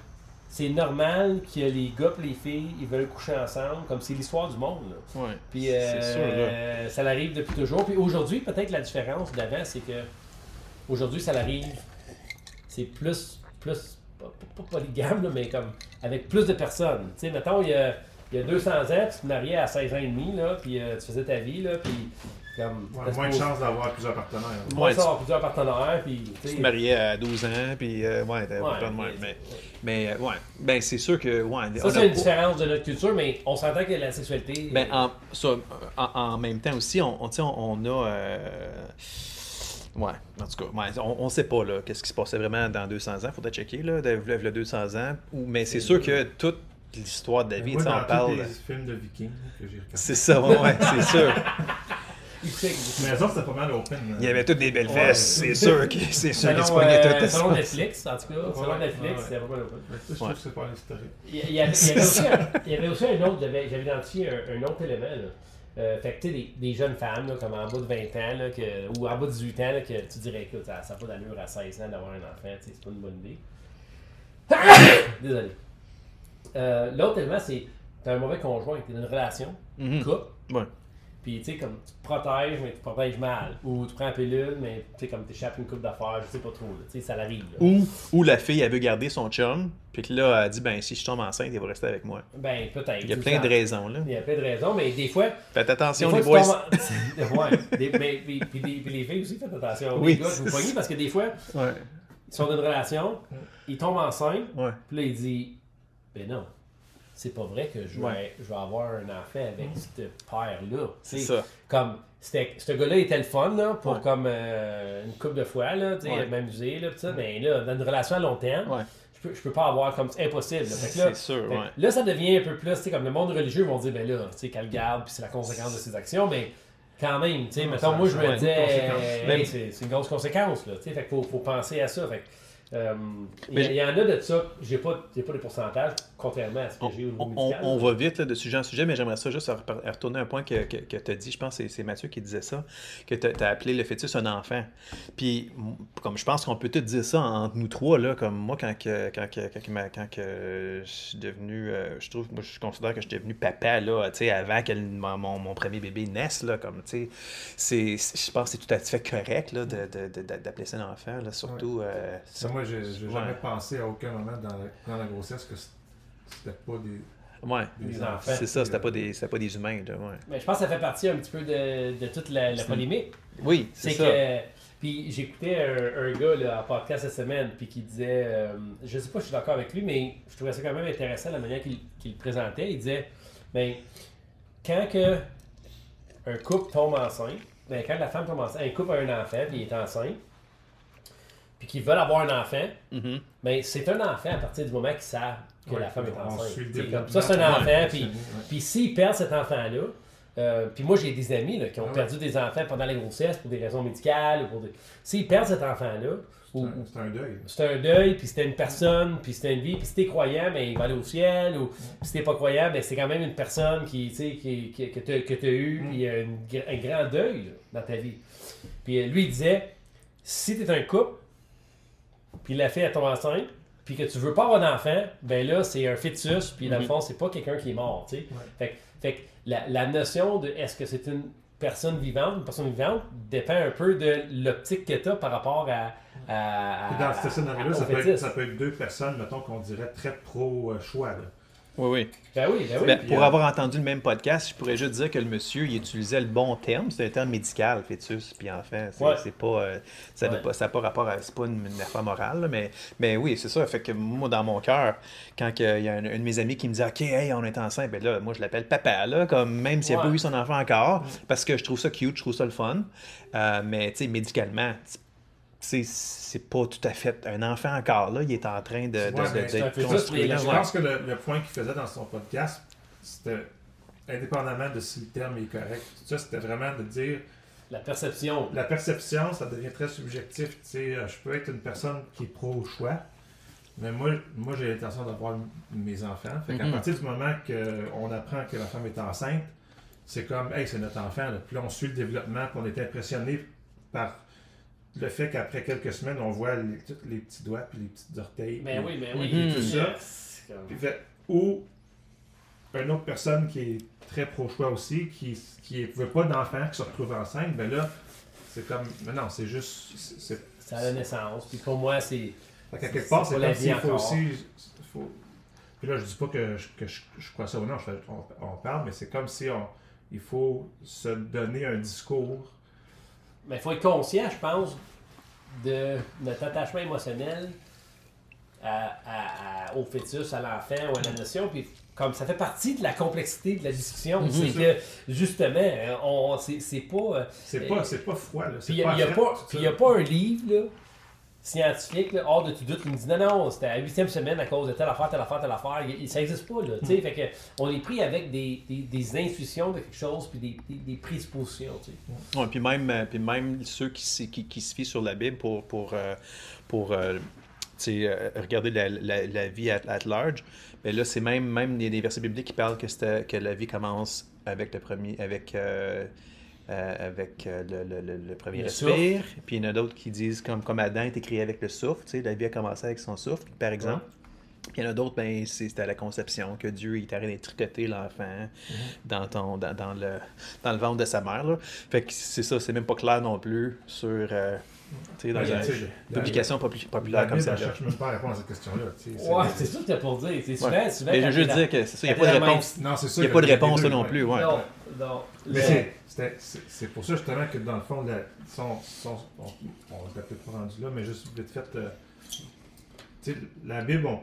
C'est normal que les gars et les filles, ils veulent coucher ensemble, comme c'est l'histoire du monde. Là. Ouais. Puis euh, C'est sûr, là. ça l'arrive depuis toujours. Puis aujourd'hui, peut-être la différence d'avant, c'est que aujourd'hui, ça l'arrive. C'est plus, plus, pas, pas- pas polygame, là, mais comme avec plus de personnes. Tu sais, mettons, il y a, il y a 200 ans, tu te mariais à 16 ans et demi, là, puis euh, tu faisais ta vie, là, puis comme. Ouais, moins de chance d'avoir plusieurs partenaires. Moins de avoir plusieurs partenaires, puis tu te mariais à 12 ans, puis euh, ouais, t'avais Ouais, pas de mais- même. Mais, mais, euh, ouais, ben c'est sûr que, ouais. Ça, c'est une différence de notre culture, mais on s'entend que la sexualité. Ben, euh, en, ça, en, en même temps aussi, on, on, on, on a. euh, ouais, en tout cas, ouais, on, on sait pas là, qu'est-ce qui se passait vraiment dans 200 ans. Faudrait checker, là, de, de- de 200 ans. Ou- mais c'est sûr que toute l'histoire de David, Moi, ça, dans on parle. tous les films de vikings que j'ai. C'est ça, ouais, ouais, c'est sûr. Mais autres, c'était pas mal open. Il y avait toutes des belles Ouais. fesses, c'est sûr que c'est sûr qu'ils se Selon, pognaient euh, toutes. selon Netflix, en tout cas, selon Ouais, Netflix, ouais. c'est pas mal open. Mais ça, je trouve que c'est pas historique. Il y, a- il y avait, aussi un, il y avait aussi un autre, j'avais identifié un, un autre élément. Là. Euh, fait que tu sais, des, des jeunes femmes, là, comme en bas de 20 ans, là, que, ou en bas de 18 ans, là, que tu dirais, écoute, ça n'a pas d'allure à 16 ans d'avoir un enfant, tu sais, c'est pas une bonne idée. Désolé. Euh, L'autre élément, c'est tu as un mauvais conjoint, tu es dans une relation, Mhm. couple, Ouais. puis tu sais, comme tu te protèges, mais tu te protèges mal. Ou tu prends la pilule, mais tu sais, comme tu échappes une coupe d'affaires, je sais pas trop, tu sais, ça l'arrive. là. Ou, ou la fille, elle veut garder son chum, puis que là, elle dit, ben, si je tombe enceinte, il va rester avec moi. Ben, peut-être. Il y a plein le de raisons, là. Il y a plein de raisons, mais des fois, Faites attention, des les boys. en- ouais, des- mais- puis, puis des- puis les filles aussi, faites attention. Oui, les gars, je vous parce que des fois, Ouais. ils sont dans une relation, ils tombent enceintes, Ouais. puis là, ils disent Ben non, c'est pas vrai que je vais, Ouais. je vais avoir un enfant avec ce père-là. C'est Tu sais, ça. Comme, c'était- ce gars-là était le fun là, pour Ouais. comme euh, une couple de fois, là, tu sais, Ouais. m'amuser, là, pis ça, mais là, dans une relation à long terme, Ouais. je, peux, je peux pas avoir comme. C'est impossible. C'est sûr, fait ouais. Là, ça devient un peu plus, tu sais, comme le monde religieux vont dire, ben là, tu sais, qu'elle garde, puis c'est la conséquence de ses actions, mais quand même, tu sais, mettons, moi, je me disais, c'est c'est une grosse conséquence, là, tu sais, fait qu'il faut, faut penser à ça. Fait euh, il y, Mais a- il y en a de ça, j'ai pas, j'ai pas de pourcentage, contrairement à ce que On, j'ai au niveau on- médical. on va vite là, de sujet en sujet, mais j'aimerais ça juste retourner à un point que, que, tu as dit. Je pense que c'est- c'est Mathieu qui disait ça, que tu as appelé le fœtus un enfant. Puis, comme je pense qu'on peut tout dire ça entre nous trois, là, comme moi, quand, que, quand, que- quand, que que je suis devenu, euh, je trouve, moi, je considère que je suis devenu papa, là, tu sais, avant que mon, mon- mon premier bébé naisse, là, comme, tu sais, je pense que c'est tout à fait correct, là, de- de- de- d'appeler ça un enfant, là, surtout... euh, Ça, moi, j'ai j'ai Ouais. jamais pensé à aucun moment dans la, dans la grossesse que c'était pas des, ouais, c'est ça, c'était pas des, c'était pas des humains, là, ouais. Mais je pense que ça fait partie un petit peu de, de toute la, polémique. Oui, c'est ça. que. Puis j'écoutais un, un gars là, en podcast cette semaine, puis qui disait. euh, je sais pas si je suis d'accord avec lui, mais je trouvais ça quand même intéressant la manière qu'il qu'il le présentait. Il disait ben, quand que un couple tombe enceinte, ben, quand la femme tombe enceinte, un couple a un enfant, puis il est enceinte, puis qu'ils veulent avoir un enfant, Mhm. ben, c'est un enfant à partir du moment qu'ils savent que Ouais, la femme est enceinte. ça, c'est un enfant, puis puis s'ils perdent cet enfant-là, euh, puis moi j'ai des amis là, qui ont Ah ouais. perdu des enfants pendant la grossesse pour des raisons médicales. ou Pour des... S'ils perdent cet enfant-là, C'est un- deuil. c'est un deuil, puis c'était une personne, puis c'était une vie, puis si t'es croyant, ben, il va aller au ciel, ou si t'es pas croyant, ben, c'est quand même une personne qui, qui, qui- que t'as que eu, puis il y a un grand deuil là, dans ta vie. Puis euh, lui, il disait, si t'es un couple, puis la fille elle tombe enceinte, puis que tu veux pas avoir d'enfant, ben là, c'est un fœtus, puis dans le Mhm. fond, c'est pas quelqu'un qui est mort, tu sais. Ouais. Fait, que- fait que la, la notion de est-ce que c'est une personne vivante, une personne vivante, dépend un peu de l'optique que tu as par rapport à. à, dans ce scénario-là, au ça, peut être- fœtus. ça peut être deux personnes, mettons, qu'on dirait très pro-choix. Oui, oui. Ben oui, ben oui. Ben, pour euh, avoir entendu le même podcast, je pourrais juste dire que le monsieur, il utilisait le bon terme. C'est un terme médical, fœtus. Puis enfin, c'est Ouais. pas, euh, ça n'a Ouais. pas, pas rapport à. C'est pas une, une affaire morale, là, mais, mais oui, c'est ça. Fait que moi, dans mon cœur, quand il y a un, un de mes amis qui me dit OK, hey, on est enceinte, ben là, moi, je l'appelle papa, là, comme même s'il n'a pas eu son enfant encore, parce que je trouve ça cute, je trouve ça le fun. Euh, mais, tu sais, médicalement, c'est c'est pas tout à fait un enfant encore, là. Il est en train de, Ouais, de- là, Je pense que le, le point qu'il faisait dans son podcast, c'était indépendamment de si le terme est correct, tout ça, c'était vraiment de dire La perception. la perception, ça devient très subjectif. Tu sais, euh, je peux être une personne qui est pro-choix, mais moi, moi j'ai l'intention d'avoir mes enfants. Fait qu'à Mhm. partir du moment qu'on apprend que la femme est enceinte, c'est comme, hey, c'est notre enfant. Là. Puis là, on suit le développement, puis on est impressionné par le fait qu'après quelques semaines, on voit les, tous les petits doigts, puis les petits orteils. Ben puis- oui, ben oui. Mhm. Tout ça. Puis fait, ou une autre personne qui est très pro-choix aussi, qui qui veut pas d'enfant, qui se retrouve enceinte, ben là, c'est comme, mais non, c'est juste, c'est- à la naissance. Puis pour moi, c'est. Fait qu'à quelque C'est part, pas c'est la comme vie s'il faut aussi. Faut... Puis là, je dis pas que je, que je, je crois ça ou non, je fais- on, on parle, mais c'est comme si on, il faut se donner un discours. Mais il faut être conscient, je pense, de notre attachement émotionnel à- à- à- au fœtus, à l'enfant ou à la notion. Puis comme ça fait partie de la complexité de la discussion, Mhm. c'est que justement, euh, on, c'est, c'est pas. euh, C'est pas, c'est pas froid, là. C'est Puis il n'y a, pas, y a pas un livre là, scientifique, là, hors de tout doute, qui nous dit non, non, c'était à la huitième semaine à cause de telle affaire, telle affaire, telle affaire. Ça n'existe pas. Là, sais. Fait que on est pris avec des, des, des intuitions de quelque chose, puis des, des, des présuppositions. Ouais, puis, même, euh, puis même ceux qui, se- qui, qui se fient sur la Bible pour, pour, euh, pour sais, euh, regarder la, la, la vie at, at large, mais là, c'est même, même des versets bibliques qui parlent que, c'était- que la vie commence avec le premier, avec, euh, avec euh, le, le, le, le premier Le respire. Puis il y en a d'autres qui disent comme, comme Adam est créé avec le souffle, tu sais, la vie a commencé avec son souffle, par exemple. Puis il y en a d'autres, ben, c'est- c'était à la conception, que Dieu il t'arrête de tricoter l'enfant dans, ton, dans, dans le, dans le ventre de sa mère. Là. Fait que c'est ça, c'est même pas clair non plus sur. euh, tu sais, dans Ouais, une tu publication populaire populaire La comme ça. elle cherche même pas à répondre à cette question-là. tu sais, Ouais, c'est ça que t'as pour dire. C'est souvent, Ouais. souvent Mais je veux juste dire que c'est ça, il n'y a pas de réponse. Non, c'est ça. Il n'y a pas de réponse non ouais. plus, ouais. Non. Mais c'est- pour ça justement que dans le fond, la, son, son, on, l'a peut-être pas rendu là, mais juste vite fait, euh, sais, la Bible, on-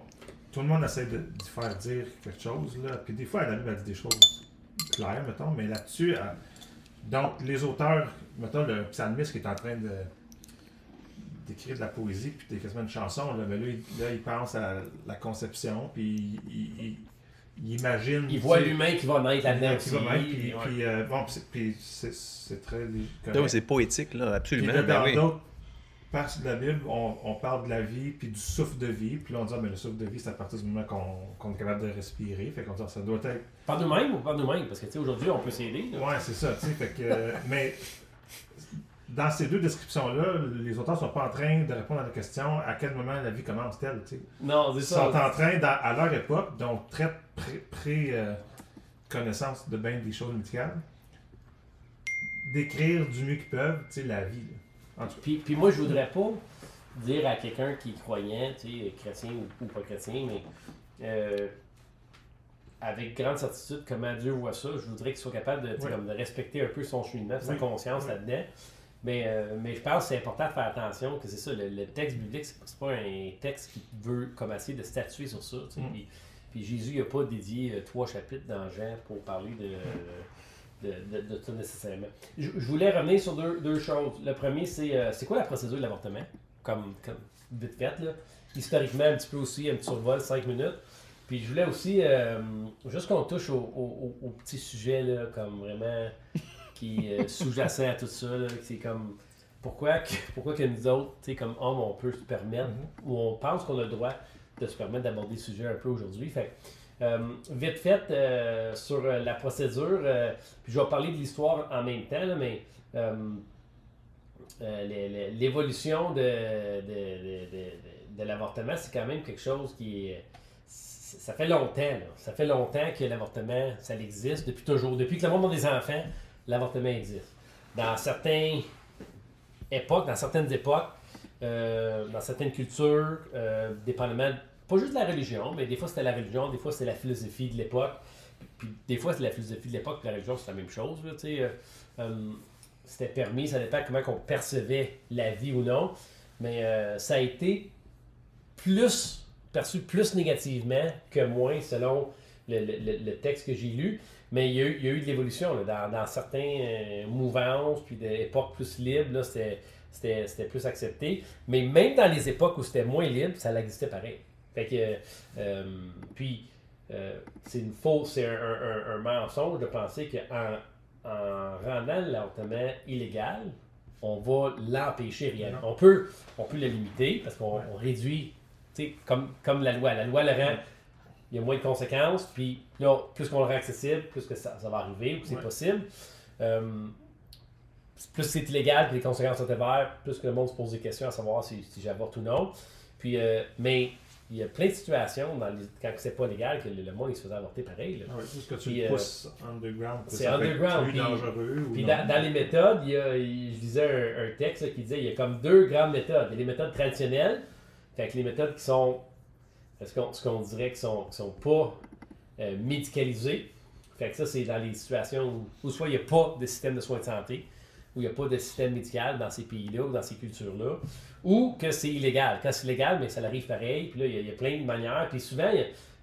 tout le monde essaie de, faire dire quelque chose, là, puis des fois, la Bible, elle dit des choses claires, mettons, mais là-dessus, donc les auteurs, mettons le psalmiste qui est en train de d'écrire de la poésie, puis t'es quasiment une chanson, là, mais là, il, là, il pense à la conception, puis il, il- il- imagine... Il voit l'humain qui va naître là-dedans aussi, puis, puis, ouais. puis, euh, bon, puis c'est- puis très c'est poétique, là, Puis absolument. là, ben dans oui. d'autres parties de la Bible, on, on parle de la vie puis du souffle de vie. Puis là, on dit, ah, mais le souffle de vie, c'est à partir du moment qu'on est capable de respirer. Fait qu'on dit, ah, ça doit être. Par nous-mêmes ou par nous-mêmes? Parce que tu sais, aujourd'hui, on peut s'aider. Ouais, c'est ça, tu sais. Fait que. euh, mais dans ces deux descriptions-là, les auteurs sont pas en train de répondre à la question à quel moment la vie commence-t-elle. Non, c'est Ils sont ça. en train, dans- à leur époque, donc très pré-connaissance de bien des choses médicales, d'écrire du mieux qu'ils peuvent, la vie. En tout. Puis, puis moi, je voudrais pas dire à quelqu'un qui est croyant, tu sais, chrétien ou, ou pas chrétien, mais euh, avec grande certitude comment Dieu voit ça, je voudrais qu'il soit capable de, tu sais, Oui. comme de respecter un peu son cheminement, sa conscience Oui. là-dedans. Mais, euh, mais je pense que c'est important de faire attention que c'est ça, le, le texte biblique, c'est pas un texte qui veut comme essayer de statuer sur ça. Mm. Puis, puis Jésus n'a pas dédié euh, trois chapitres dans Jean pour parler de, de, de, de ça nécessairement. Je, je voulais revenir sur deux, deux choses. Le premier, c'est euh, c'est quoi la procédure de l'avortement? Comme, comme vite fait, là. Historiquement, un petit peu aussi, un petit survol, 5 minutes. Puis je voulais aussi, juste qu'on touche au, au, au- au petit sujet, là, comme vraiment, qui est euh, sous-jacent à tout ça. C'est comme, pourquoi que, pourquoi que nous autres, tu sais, comme hommes, on peut se permettre, ou on pense qu'on a le droit de se permettre d'aborder le sujet un peu aujourd'hui. Fait euh, vite fait, euh, sur la procédure, euh, puis je vais parler de l'histoire en même temps, là, mais l'évolution de, de, de- de- de l'avortement, c'est quand même quelque chose qui est. Ça fait longtemps, là. Ça fait longtemps que l'avortement, ça existe, depuis toujours. Depuis que le monde a des enfants, l'avortement existe. Dans certaines époques, dans certaines époques, euh, dans certaines cultures, euh, dépendamment, pas juste de la religion, mais des fois c'était la religion, des fois c'était la philosophie de l'époque. Puis des fois, c'est la philosophie de l'époque, la religion, c'est la même chose. euh, c'était permis, ça dépend comment on percevait la vie ou non. Mais ça a été plus perçu plus négativement que moins selon le texte que j'ai lu. Mais il y a eu, il y a eu de l'évolution dans, dans certaines euh, mouvances, puis des époques plus libres, c'était, plus accepté. Mais même dans les époques où c'était moins libre, ça existait pareil. Fait que, euh, puis, euh, c'est une fausse, c'est un, un- un- un mensonge de penser qu'en en rendant l'avortement illégal, on va l'empêcher réellement. On peut, on peut le limiter parce qu'on Ouais. réduit, comme, comme la loi. La loi le rend, il y a moins de conséquences, puis là, plus qu'on le rend accessible, plus que ça, ça va arriver, plus c'est Ouais. possible. Euh, plus c'est illégal, puis les conséquences sont sévères, plus que le monde se pose des questions à savoir si, si j'avorte ou non. Puis, euh, mais il y a plein de situations dans les- quand c'est pas légal que le, le monde il se faisait avorter pareil. là. Ah que tu Puis, le euh, pousses underground. c'est underground, plus dangereux. Puis dans, dans les méthodes, il y a, il- je lisais un, un texte qui disait il y a comme deux grandes méthodes. Il y a les méthodes traditionnelles, fait que les méthodes qui sont ce qu'on dirait qu'ils sont, sont pas euh, médicalisés. Fait que ça, c'est dans les situations où, soit il n'y a pas de système de soins de santé, où il n'y a pas de système médical dans ces pays-là ou dans ces cultures-là, ou que c'est illégal. Quand c'est illégal, mais ça arrive pareil. Puis là, il y, a, plein de manières. Puis souvent,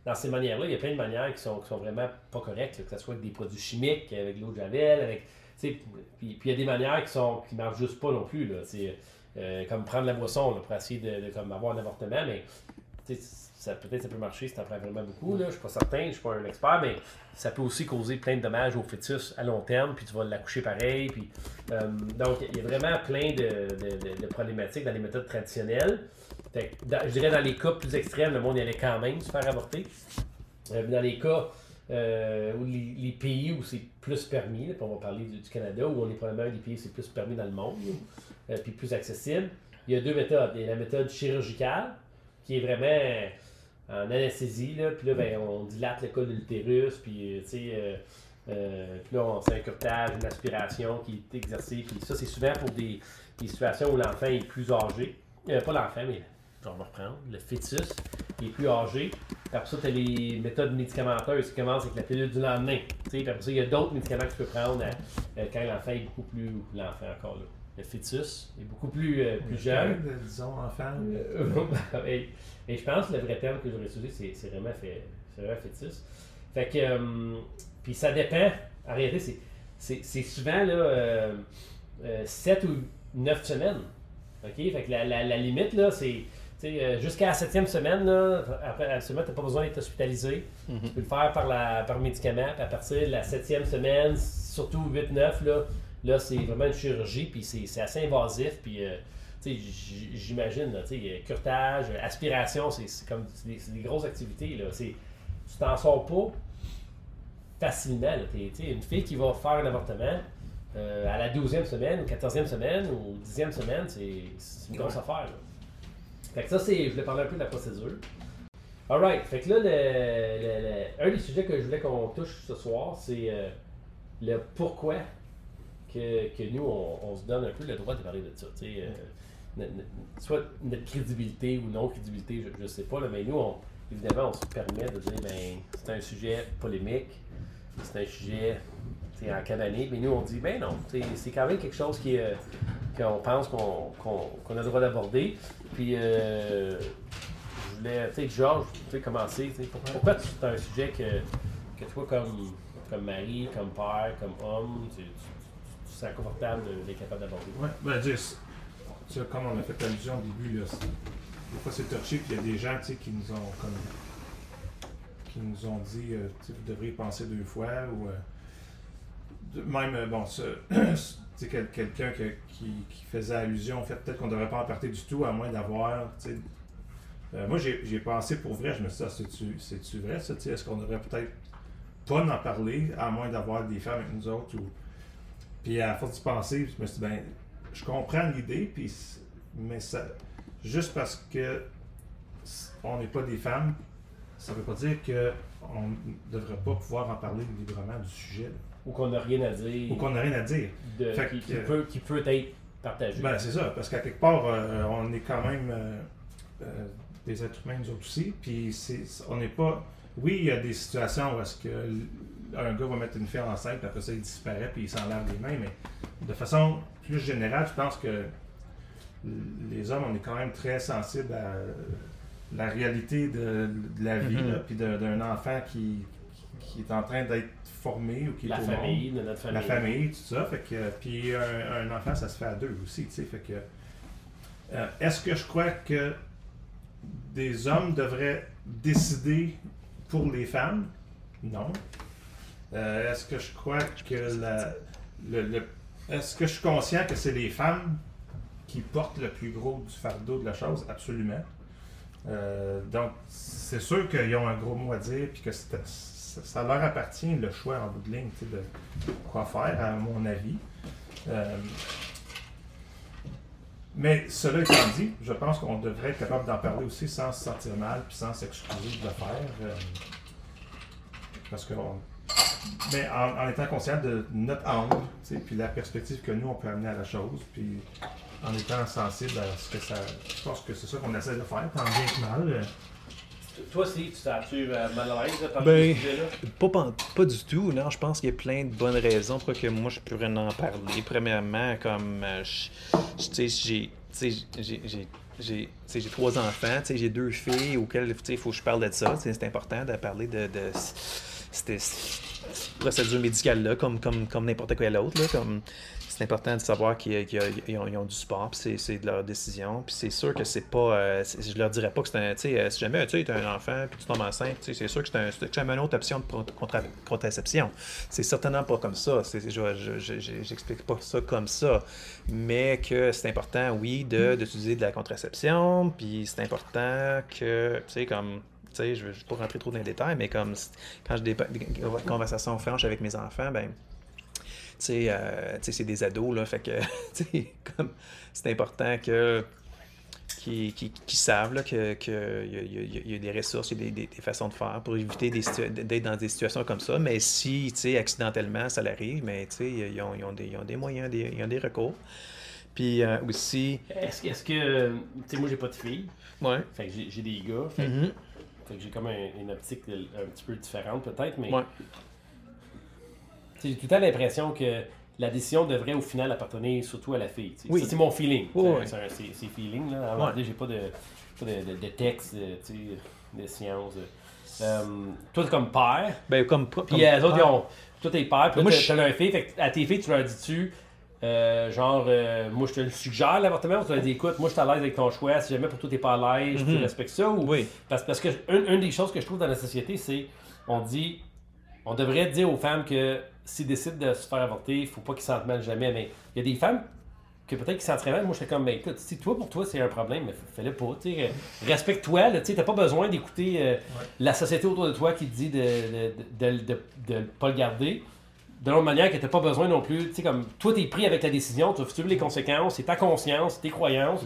dans ces manières-là, il y a plein de manières qui sont, qui sont vraiment pas correctes, que ce soit avec des produits chimiques, avec de l'eau de javel, avec. Puis, il y a des manières qui sont qui marchent juste pas non plus. Là. Euh, comme prendre la boisson pour essayer de, de comme avoir un avortement, mais ça, peut-être ça peut marcher si tu en prends vraiment beaucoup. Là. Je suis pas certain, je suis pas un expert, mais ça peut aussi causer plein de dommages au fœtus à long terme, puis tu vas l'accoucher pareil. Puis, euh, donc, il y a vraiment plein de, problématiques dans les méthodes traditionnelles. Je dirais dans les cas plus extrêmes, le monde y allait quand même se faire avorter. Euh, dans les cas euh, où les, pays où c'est plus permis, là, on va parler du, Canada, où on est probablement des pays où c'est plus permis dans le monde, puis plus accessible, il y a deux méthodes. Il y a la méthode chirurgicale, qui est vraiment en anesthésie, là, puis là, ben, on dilate le col de l'utérus, puis euh, tu sais, euh, euh, puis là, on fait un curtage, une aspiration qui est exercée, puis ça, c'est souvent pour des, des situations où l'enfant est plus âgé. Euh, pas l'enfant, mais on va reprendre, le fœtus est plus âgé. Après ça, tu as les méthodes médicamenteuses qui commencent avec la pilule du lendemain. Tu sais, puis après ça, il y a d'autres médicaments que tu peux prendre à- euh, quand l'enfant est beaucoup plus. L'enfant encore là. Le fœtus est beaucoup plus, euh, plus jeune. Disons, enfant. Euh, et, et je pense que le vrai terme que j'aurais utilisé, c'est, vraiment, fait, vraiment fœtus. Fait que. euh, puis ça dépend. En réalité, c'est, souvent là, 7 ou 9 semaines. OK? Fait que la, la, la limite, là, c'est. euh, Jusqu'à la septième semaine, là, après la semaine, tu n'as pas besoin d'être hospitalisé. Mhm. Tu peux le faire par, la, par médicament. Puis à partir de la septième semaine, surtout 8-9, là, là c'est vraiment une chirurgie. Puis c'est, c'est assez invasif. Puis euh, j'imagine, sais, curtage, aspiration, c'est, comme des, grosses activités. Là. Tu t'en sors pas facilement. Là. T'es- tu sais, une fille qui va faire un avortement euh, à la 12e semaine, ou 14e semaine, ou 10e semaine, c'est, une grosse affaire. Là. Fait que ça, c'est. Je voulais parler un peu de la procédure. Alright, fait que là, le, le- le- un des sujets que je voulais qu'on touche ce soir, c'est euh, le pourquoi que, que nous, on, on se donne un peu le droit de parler de ça. euh, soit notre crédibilité ou non-crédibilité, je ne sais pas, mais nous, on, évidemment, on se permet de dire ben c'est un sujet polémique, c'est un sujet en cavalier, mais nous, on dit ben non, c'est quand même quelque chose euh, qu'on pense qu'on a le droit d'aborder. Puis, euh, je voulais, tu sais, Georges, tu commencer. tu sais, pour- Pourquoi c'est un sujet que, que toi, comme, comme mari, comme père, comme homme, tu, tu, tu sens confortable d'être capable d'aborder? Ouais, ben, dire, c'est- tu comme on a fait allusion au début, là, c'est- des fois c'est touché, puis il y a des gens tu qui nous ont comme qui nous ont dit euh, tu vous devriez penser deux fois ou euh, de- même euh, bon ce- tu sais, quel- quelqu'un que- qui, qui faisait allusion au fait peut-être qu'on ne devrait pas en partir du tout à moins d'avoir tu euh, moi j'ai pensé pour vrai je me suis dit ah, c'est-tu c'est-tu vrai ça tu est-ce qu'on devrait peut-être pas en parler à moins d'avoir des femmes avec nous autres ou puis à force d'y penser, je me suis dit, ben, je comprends l'idée, puis, mais ça, juste parce que on n'est pas des femmes, ça veut pas dire qu'on ne devrait pas pouvoir en parler librement du sujet. Ou qu'on n'a rien à dire, ou qu'on n'a rien à dire. de, Fait qui, peut, qui peut être partagé. Ben, c'est ça, parce qu'à quelque part, euh, on est quand même euh, euh, des êtres humains, nous autres aussi, puis on n'est pas... Oui, il y a des situations où est-ce que un gars va mettre une fille enceinte, puis après ça, il disparaît, puis il s'en lave les mains, mais de façon plus générale, je pense que les hommes, on est quand même très sensibles à la réalité de, de la vie, là, puis de- d'un enfant qui, qui est en train d'être formé ou qui est la au monde. famille, de notre famille. La famille, tout ça. Fait que, puis un, un enfant, ça se fait à deux aussi, tu sais. Fait que, euh, est-ce que je crois que des hommes devraient décider pour les femmes? Non. Euh, est-ce que je crois que la, le, le- est-ce que je suis conscient que c'est les femmes qui portent le plus gros du fardeau de la chose? Absolument. Euh, donc, c'est sûr qu'ils ont un gros mot à dire, puis que ça, leur appartient le choix en bout de ligne, de quoi faire, à mon avis. Euh, mais cela étant dit, je pense qu'on devrait être capable d'en parler aussi sans se sentir mal, puis sans s'excuser de le faire. euh, parce que on- mais en, en étant conscient de notre angle, puis la perspective que nous, on peut amener à la chose, puis en étant sensible à ce que ça... Je pense que c'est ça qu'on essaie de faire, tant bien que mal. euh, Toi, si tu t'as-tu euh, mal à l'aise de parler Ben, de ce sujet-là? Pas, pas, du tout, non. Je pense qu'il y a plein de bonnes raisons pour que moi je pourrais en parler. Premièrement, comme euh, tu sais, j'ai, tu sais, j'ai, j'ai, j'ai, tu sais, j'ai trois enfants, tu sais, j'ai deux filles auxquelles tu sais, il faut que je parle de ça. C'est important de parler de, de cette, cette procédure médicale-là, comme, comme, comme n'importe quelle autre. Là, comme, c'est important de savoir qu'ils qu'ils- ils ont, du sport, puis c'est, de leur décision. Puis c'est sûr que c'est pas. euh, je leur dirais pas que c'est un. Tu sais, euh, si jamais tu as un enfant, puis tu tombes enceinte, c'est sûr que c'est, un, une autre option de contra- contraception. C'est certainement pas comme ça. Je, j'explique pas ça comme ça. Mais que c'est important, oui, de, d'utiliser de la contraception, puis c'est important que, tu sais, comme. Tu sais, je ne vais pas rentrer trop dans les détails, mais comme quand j'ai des, des conversations franches avec mes enfants, ben tu sais, euh, c'est des ados, là, fait que, tu sais, comme, c'est important que qu'ils savent là, que, que y, a, y a- des ressources, il y a des, des- des façons de faire pour éviter d'être dans des situations comme ça. Mais si, tu sais, accidentellement, ça l'arrive, mais tu sais, ils ont, ils ont ils ont des moyens, des, ils ont des recours. Puis euh, aussi, Est-ce, est-ce que. Tu sais, moi, j'ai pas de filles. ouais, Fait que j'ai, des gars. Fait, mhm, fait que j'ai comme un- une optique un petit peu différente, peut-être. Mais ouais, j'ai tout le temps l'impression que la décision devrait au final appartenir surtout à la fille. Oui. Ça, c'est mon feeling. C'est- oui. c'est, un- c'est- c'est feeling. Là. À un moment donné, j'ai pas de, pas de, de- de texte, de, de science. Euh, toi, t'es comme père. ben comme, Puis comme- euh, les autres, ils ont. Toi, t'es père. Puis Moi, là, je- t'as leur fille. Fait que à tes filles, tu leur dis-tu. Euh, genre, euh, moi je te le suggère l'avortement, ou tu leur dis écoute, moi je suis à l'aise avec ton choix, si jamais pour toi t'es pas à l'aise, tu Mhm. respectes ça, ou Oui, parce, parce que une, une des choses que je trouve dans la société, c'est on dit on devrait dire aux femmes que s'ils décident de se faire avorter, il faut pas qu'ils sentent mal jamais. Mais il y a des femmes que peut-être qu'ils sentiraient mal. Moi, j'étais comme, ben écoute, si toi, pour toi, c'est un problème, mais fais-le pas. tu sais, Respecte-toi. Tu sais, t'as pas besoin d'écouter euh, la société autour de toi qui te dit de de, de, de- de pas le garder. De l'autre manière que t'as pas besoin non plus, tu sais, comme toi, t'es pris avec la décision, tu vas subir les conséquences, c'est ta conscience, tes croyances.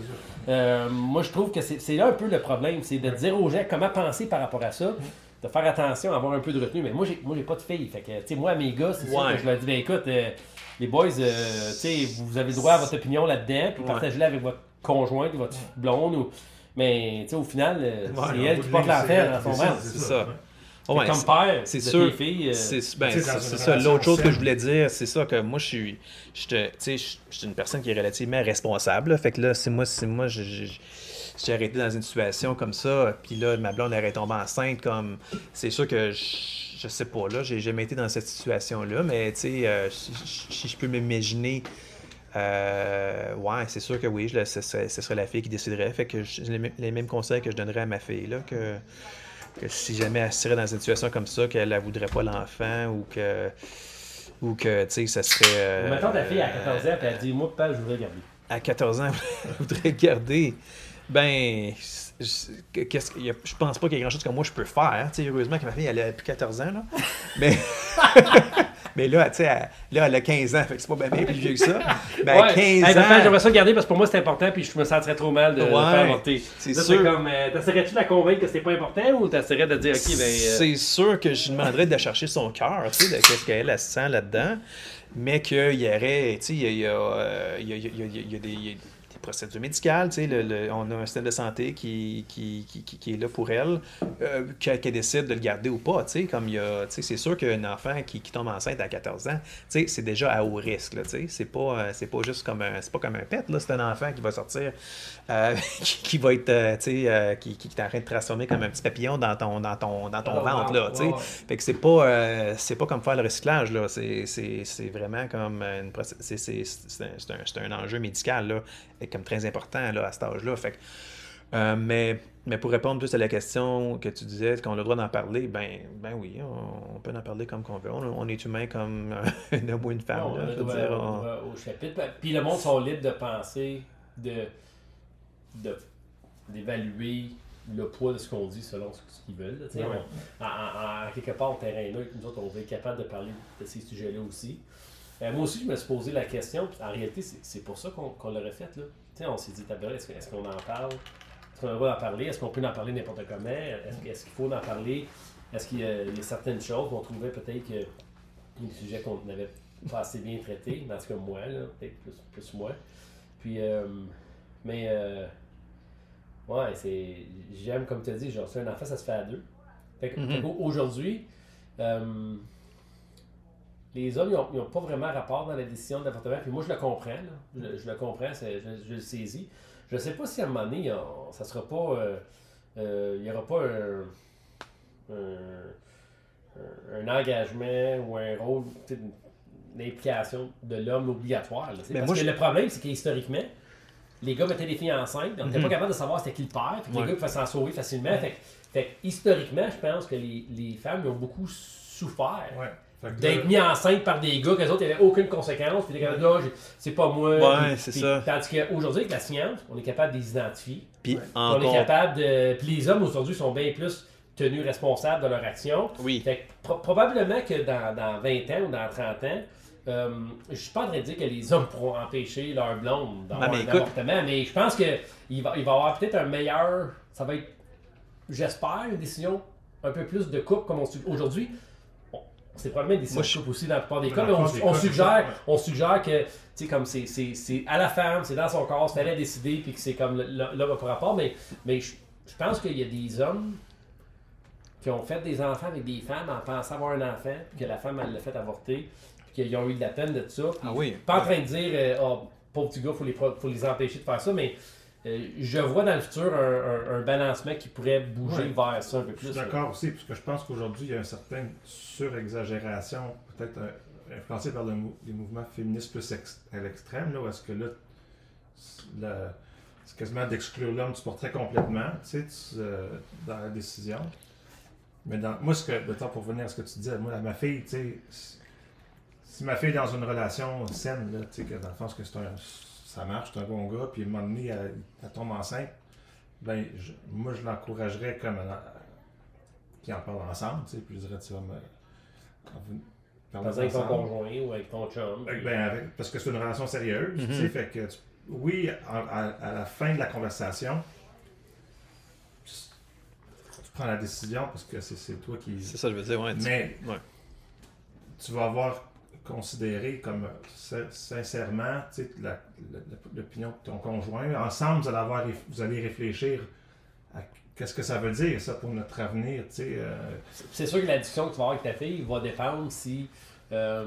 Euh, moi, je trouve que c'est c'est là un peu le problème, c'est de dire aux gens comment penser par rapport à ça, de faire attention, avoir un peu de retenue. Mais moi, j'ai moi j'ai pas de filles. Fait que, tu sais, moi, à mes gars, c'est ça que je leur dis, ben écoute, euh, les boys, euh, tu sais, vous avez le droit à votre opinion là-dedans, puis Ouais. partagez-la avec votre conjointe votre blonde. Ou... Mais, tu sais, au final, Ouais, c'est En elle qui porte l'affaire qui son c'est ça. Ouais, Comme père c'est de sûr. filles, euh, C'est ben, ça. L'autre chose que je voulais dire, c'est ça que moi je suis, je te- tu sais, je je suis une personne qui est relativement responsable. là. Fait que là, c'est moi, c'est moi, je- je- je- j'ai arrêté dans une situation comme ça, puis là, ma blonde est tombée enceinte. Comme, c'est sûr que je, je sais pas là, j'ai jamais été dans cette situation-là, mais tu sais, euh, si, je peux m'imaginer. euh, ouais, c'est sûr que oui, je, ce, serait, ce serait la fille qui déciderait. Fait que j'ai les, mêmes- les mêmes conseils que je donnerais à ma fille, là, que, que si jamais elle serait dans une situation comme ça, qu'elle ne voudrait pas l'enfant ou que, ou que, tu sais, ça serait... euh, Mettons ta fille à 14 ans, puis elle dit Moi, papa, je voudrais garder. à 14 ans, elle voudrait garder. Ben, je, qu'est-ce je pense pas qu'il y ait grand-chose que moi je peux faire. Tu sais, heureusement que ma fille, elle a plus 14 ans, là. Mais, mais là, tu sais, elle, là, elle a 15 ans, fait que c'est pas bien, plus vieux que ça. Ben, Ouais. 15 Hey, ans... j'aimerais ça le garder parce que pour moi c'est important, puis je me sentirais trop mal de, Ouais, faire avorter. c'est sûr. comme, euh, t'essaierais-tu de la convaincre que c'était pas important ou t'essaierais de dire, ok, ben. euh, C'est sûr que je lui demanderais de chercher son cœur, tu sais, de qu'est-ce qu'elle elle sent là-dedans, mais qu'il y aurait, tu sais, il y a, y a, euh, y a- y a des, procédures médicales, tu sais, le- le- on a un système de santé qui, qui, qui, qui- qui est là pour elle, euh, qu'elle décide de le garder ou pas, tu sais, comme il y a, tu sais, c'est sûr qu'un enfant qui, tombe enceinte à 14 ans, tu sais, c'est déjà à haut risque, là, tu sais, c'est pas, euh, c'est pas juste comme un, c'est pas comme un pet, là, c'est un enfant qui va sortir, euh, qui, va être, euh, tu sais, qui, qui est en train de transformer comme un petit papillon dans ton, dans ton, dans ton Oh, ventre, là, tu sais. Fait que c'est pas, c'est pas comme faire le recyclage, là. C'est, vraiment comme une c'est, un, un- enjeu médical, là, comme très important, là, à cet âge-là. Fait que, euh, mais, mais pour répondre plus à la question que tu disais, qu'on a le droit d'en parler, ben, ben oui, on, on peut en parler comme qu'on veut. On, on est humain comme un homme ou une femme, Non, là, je veux dire, au- on- droit au chapitre. Puis le monde sont libres de penser, de, de d'évaluer le poids de ce qu'on dit selon ce ce qu'ils veulent. Ouais. On- en, quelque part, au terrain neutre, nous autres, on veut être capable de parler de ces sujets-là aussi. Euh, moi aussi, je me suis posé la question, puis en réalité, c'est pour ça qu'on qu'on l'aurait fait. Sais, on s'est dit, est-ce que- est-ce qu'on en parle? Est-ce qu'on a le droit d'en parler? Est-ce qu'on peut en parler n'importe comment? Est-ce que- est-ce qu'il faut en parler? Est-ce qu'il y, a il y a certaines choses qu'on trouvait peut-être que des sujets qu'on n'avait pas assez bien traités, en tout cas moi, là, peut-être plus, plus moi. Puis, euh, mais euh, Ouais, c'est. J'aime, comme tu as dit, genre, c'est un enfant, ça se fait à deux. Fait que- Mhm. fait qu'aujourd'hui, euh, les hommes, ils n'ont pas vraiment rapport dans la décision d'avortement. Puis moi, je le comprends. là. Je, je le comprends, je, je le saisis. Je sais pas si à un moment donné, ça sera pas. euh, euh, il n'y aura pas un, un, un engagement ou un rôle, tu sais, une implication de l'homme obligatoire. là. Mais Parce moi, que je- le problème, c'est qu'historiquement, les gars mettaient les filles enceintes, on n'était Mhm. pas capable de savoir c'était qui le père, puis que Ouais. les gars pouvaient s'en sauver facilement. Fait, que- fait que, historiquement, je pense que les, les femmes ont beaucoup souffert Ouais. Que d'être mis enceinte par des gars, qu'eux autres, il n'y avait aucune conséquence, puis les gars, là, c'est pas moi. Ouais, c'est ça. Tandis qu'aujourd'hui, avec la science, on est capable de les identifier. Puis Puis On est capable de. Puis les hommes aujourd'hui sont bien plus tenus responsables de leur action. Oui. Fait que pro- probablement que dans, dans 20 ans ou dans 30 ans, euh, je suis pas en train de dire que les hommes pourront empêcher leur blonde d'avoir mais un écoute- avortement, mais je pense qu'il va, il va y avoir peut-être un meilleur. Ça va être, j'espère, une décision un peu plus de couple comme on aujourd'hui. C'est probablement une décision Moi, de je- couple aussi dans la plupart des cas, mais on, des c'est suggère, ça, on suggère que, tu sais, comme c'est- c'est c'est à la femme, c'est dans son corps, c'est à elle à décider, puis que c'est comme l'homme a pas rapport, mais, mais je, je pense qu'il y a des hommes qui ont fait des enfants avec des femmes en pensant avoir un enfant, puis que la femme, elle l'a fait avorter, puis qu'ils ont eu de la peine de ça. puis Ah oui. Pas en train de dire, euh, oh, pauvre petit gars, faut les, faut les empêcher de faire ça, mais je vois dans le futur un, un- un balancement qui pourrait bouger Ouais. vers ça un peu Je plus. suis d'accord aussi, parce que je pense qu'aujourd'hui, il y a une certaine surexagération, peut-être euh, influencée par le mou- les mouvements féministes plus à l'extrême, là, où est-ce que là, c'est quasiment d'exclure l'homme du portrait complètement, tu sais, tu, euh, dans la décision. Mais dans, moi, ce que, pour revenir à ce que tu disais, moi, à ma fille, tu sais, si- ma fille est dans une relation saine, là, tu sais, que dans le sens que c'est un, ça marche, c'est un bon gars, puis à un moment donné, elle, elle tombe enceinte, ben, je- moi, je l'encouragerais comme qu'ils en parlent ensemble, tu sais, puis je dirais, tu vas me. parler avec ton conjoint ou avec ton chum. Ben, ben, avec- parce que c'est une relation sérieuse, tu sais, Mhm. fait que, tu- oui, à, à la fin de la conversation, tu, tu prends la décision parce que c'est toi qui. C'est ça, je veux dire. Ouais, Mais ouais. tu vas avoir considéré comme euh, sin- sincèrement l'opinion de ton conjoint. Ensemble, vous allez, avoir, vous allez réfléchir à qu'est-ce que ça veut dire, ça, pour notre avenir. tu sais, euh, C'est sûr que la discussion que tu vas avoir avec ta fille va dépendre si euh,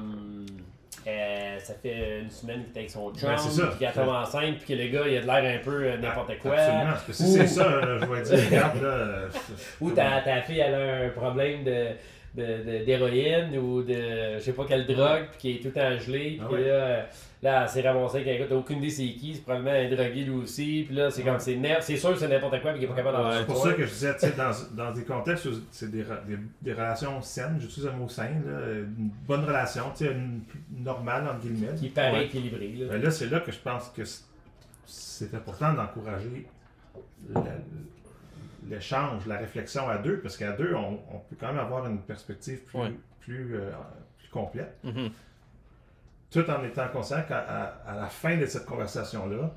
euh, ça fait une semaine qu'il est avec son chum, Ben, c'est ça. puis qu'elle tombe enceinte, puis que le gars il a de l'air un peu euh, n'importe quoi. Absolument. Parce que si Ou- c'est ça, je vais dire, regarde, là. Ou ta, ta fille elle a un problème de de- de- d'héroïne ou de je sais pas quelle drogue puis qui est tout temps gelé puis Ah ouais. là, là elle s'est ramassée avec un gars t'as aucune idée c'est qui c'est probablement un drogué lui aussi puis là c'est comme c'est ner- c'est sûr que c'est n'importe quoi puis qu'il est pas capable d'en C'est pour ça que je disais, tu sais, dans, dans des contextes où c'est des, des, des relations saines, j'utilise un mot sain, là, une bonne relation, tu sais, une, une normale, entre guillemets. qui paraît Ouais. équilibré là. Ben là, c'est là que je pense que c'est important d'encourager la- l'échange, la réflexion à deux, parce qu'à deux, on, on peut quand même avoir une perspective plus, Ouais. plus, euh, plus complète, Mhm. tout en étant conscient qu'à à- à la fin de cette conversation-là,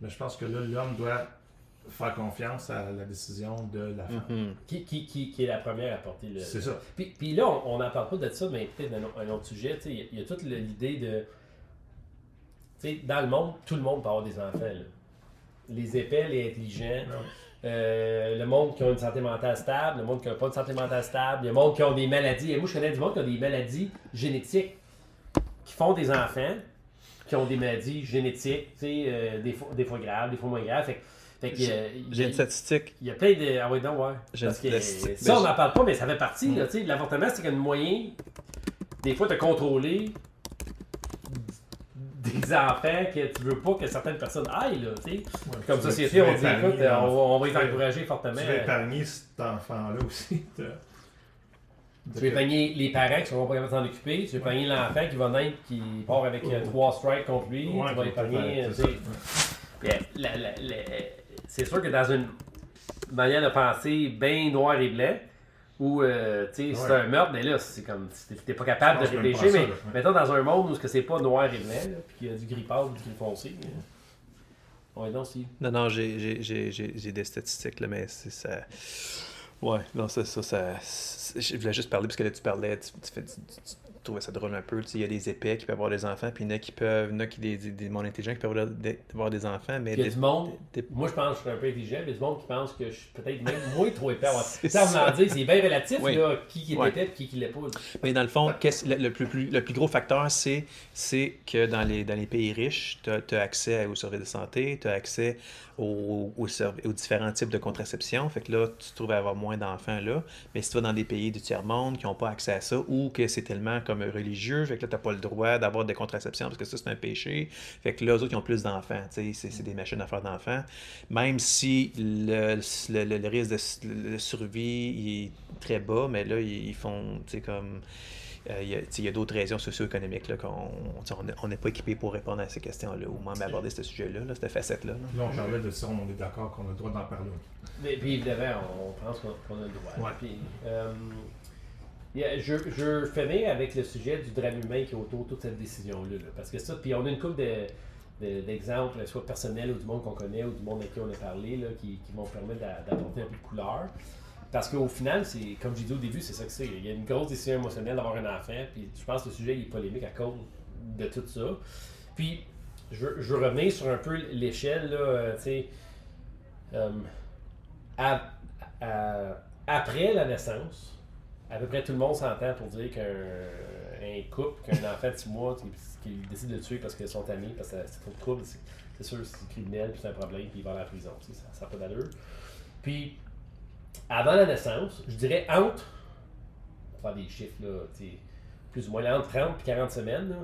ben, je pense que là, l'homme doit faire confiance à la décision de la femme. Mhm. qui, qui, qui, qui est la première à porter le, C'est ça. Puis, puis là, on n'en parle pas de ça, mais peut-être un, un autre sujet. tu sais, Il y, a- il y a toute l'idée de. Tu sais, dans le monde, tout le monde peut avoir des enfants. là. Les épais, les intelligents, euh, le monde qui a une santé mentale stable, le monde qui n'a pas une santé mentale stable, le monde qui a des maladies. Et moi, je connais du monde qui a des maladies génétiques, qui font des enfants, qui ont des maladies génétiques, euh, des, fois, des fois graves, des fois moins graves. Fait, que- euh, J'ai une statistique. il y a plein de. Ah oui, non, ouais. Parce que ça, on n'en parle pas, mais ça fait partie. sais, L'avortement, c'est un moyen, des fois, de contrôler des enfants que tu veux pas que certaines personnes aillent. Là, tu sais. Comme Tu société, on dit écoute, on va, on va les encourager fortement. Tu vas épargner cet enfant-là aussi. de- Tu vas épargner les parents qui ne seront pas capables de s'en occuper. Tu vas épargner l'enfant qui va naître, qui part avec euh, trois strikes contre lui. Ouais, tu vas épargner. c'est sûr que dans une manière de penser bien noir et blanc, où euh, tu sais, c'est Ouais. un meurtre, mais là, c'est comme si t'es- pas capable de réfléchir. Mais ouais. mettons dans un monde où ce que c'est pas noir et blanc, puis qu'il y a du gris pâle, du gris foncé. On est donc si. Non, non, j'ai- j'ai j'ai- j'ai- j'ai des statistiques, là, mais c'est ça. Ouais, non, ça, ça, ça. c'est- Je voulais juste parler parce que là, tu parlais, tu, tu fais, tu- tu- trouvais ça drôle un peu. Il y a des épais qui peuvent avoir des enfants, puis il y en a qui peuvent, il y en a qui des, des, des mondes intelligents qui peuvent avoir des, avoir des enfants, mais Il y a du monde, des- moi je pense que je suis un peu intelligent, mais il y a du monde qui pense que je suis peut-être même moins trop épais. C'est Ça, on en dit, c'est bien relatif, Oui. là, qui, qui épais et qui qui l'est pas. Mais dans le fond, qu'est-ce- le, le plus, plus- le plus gros facteur, c'est, c'est que dans les, dans les pays riches, tu as, accès aux services de santé, tu as accès aux, aux différents types de contraception. Fait que là, tu te trouves à avoir moins d'enfants là. Mais si tu vas dans des pays du tiers-monde qui n'ont pas accès à ça ou que c'est tellement comme religieux, fait que là, tu n'as pas le droit d'avoir des contraceptions parce que ça, c'est un péché. Fait que là, eux autres, ils ont plus d'enfants. tu sais, C'est, c'est des machines à faire d'enfants. Même si le, le, le- le risque de, survie il est très bas, mais là, ils, ils font, tu sais, comme... euh, il y a- d'autres raisons socio-économiques là, qu'on on n'est- pas équipé pour répondre à ces questions-là ou même aborder ce sujet-là, là, cette facette-là. là. Là, on parlait de ça, on est d'accord qu'on a le droit d'en parler. Mais puis évidemment, on pense qu'on qu'on a le droit. Ouais. Puis, euh, il y a- je, je finir avec le sujet du drame humain qui est autour de toute cette décision-là. là. parce que ça, puis on a une couple de- de- d'exemples, soit personnels ou du monde qu'on connaît ou du monde avec qui on a parlé, qui, qui vont permettre d'a- d'apporter un peu de couleur. Parce qu'au final, c'est comme j'ai dit au début, c'est ça que c'est. Il y a une grosse décision émotionnelle d'avoir un enfant, puis je pense que le sujet est polémique à cause de tout ça. Puis, je je sur un peu l'échelle, euh, tu sais. euh, après la naissance, à peu près tout le monde s'entend pour dire qu'un un couple, qu'un enfant de 6 mois qui, qui décide de tuer parce qu'ils sont amis, parce que c'est trop de trouble, c'est sûr c'est criminel, puis c'est un problème, puis il va à la prison. tu sais, Ça n'a pas d'allure. Puis, avant la naissance, je dirais entre, on va faire des chiffres, là, plus ou moins entre 30 et 40 semaines, là.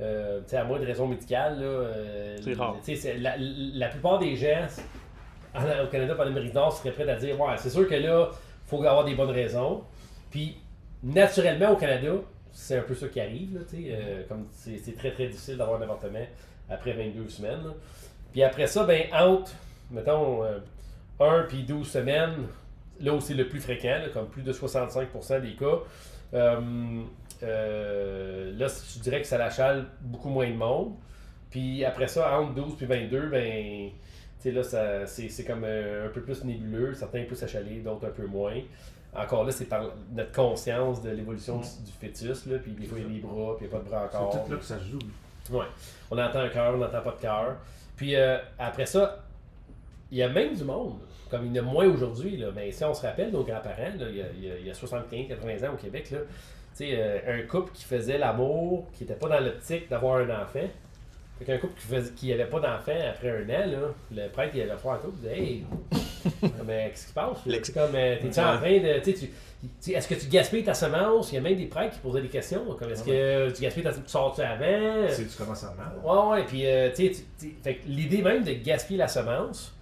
Euh, tu sais, à moins de raisons médicales, là, euh, la, la plupart des gens en- au Canada, par l'Amérique du Nord, seraient prêts à dire Ouais, c'est sûr que là, il faut avoir des bonnes raisons. Puis, naturellement, au Canada, c'est un peu ça qui arrive. Là, euh, comme c'est très très difficile d'avoir un avortement après 22 semaines. là. Puis après ça, ben, entre, mettons, euh, 1 puis 12 semaines, là où c'est le plus fréquent, là, comme plus de 65% des cas, euh, euh, là, je dirais que ça l'achale beaucoup moins de monde. Puis après ça, entre 12 puis 22, ben, tu sais, là, c'est comme euh, un peu plus nébuleux. Certains plus achalés, d'autres un peu moins. Encore là, c'est par notre conscience de l'évolution du, du fœtus. Là, puis des fois, il y a des bras, puis il n'y a pas de bras C'est encore. tout là que ça se joue. Ouais. On entend un cœur, on n'entend pas de cœur. Puis euh, après ça, il y a même du monde, comme il y en a moins aujourd'hui, mais si on se rappelle nos grands-parents, il y a, il y a- il y a 75-80 ans au Québec, là, euh, un couple qui faisait l'amour, qui n'était pas dans l'optique d'avoir un enfant. Fait qu'un couple qui n'avait pas d'enfant après un an, là, le prêtre il allait faire un couple, il disait Hey, mais qu'est-ce qui se passe? C'est comme, euh, t'es-tu en train de. tu Est-ce que tu gaspilles ta semence? Il y a même des prêtres qui posaient des questions, comme est-ce que tu gaspilles ta tu sors-tu avant? C'est tu commences à mal. Ouais, ouais, puis euh, tu sais, l'idée même de gaspiller la semence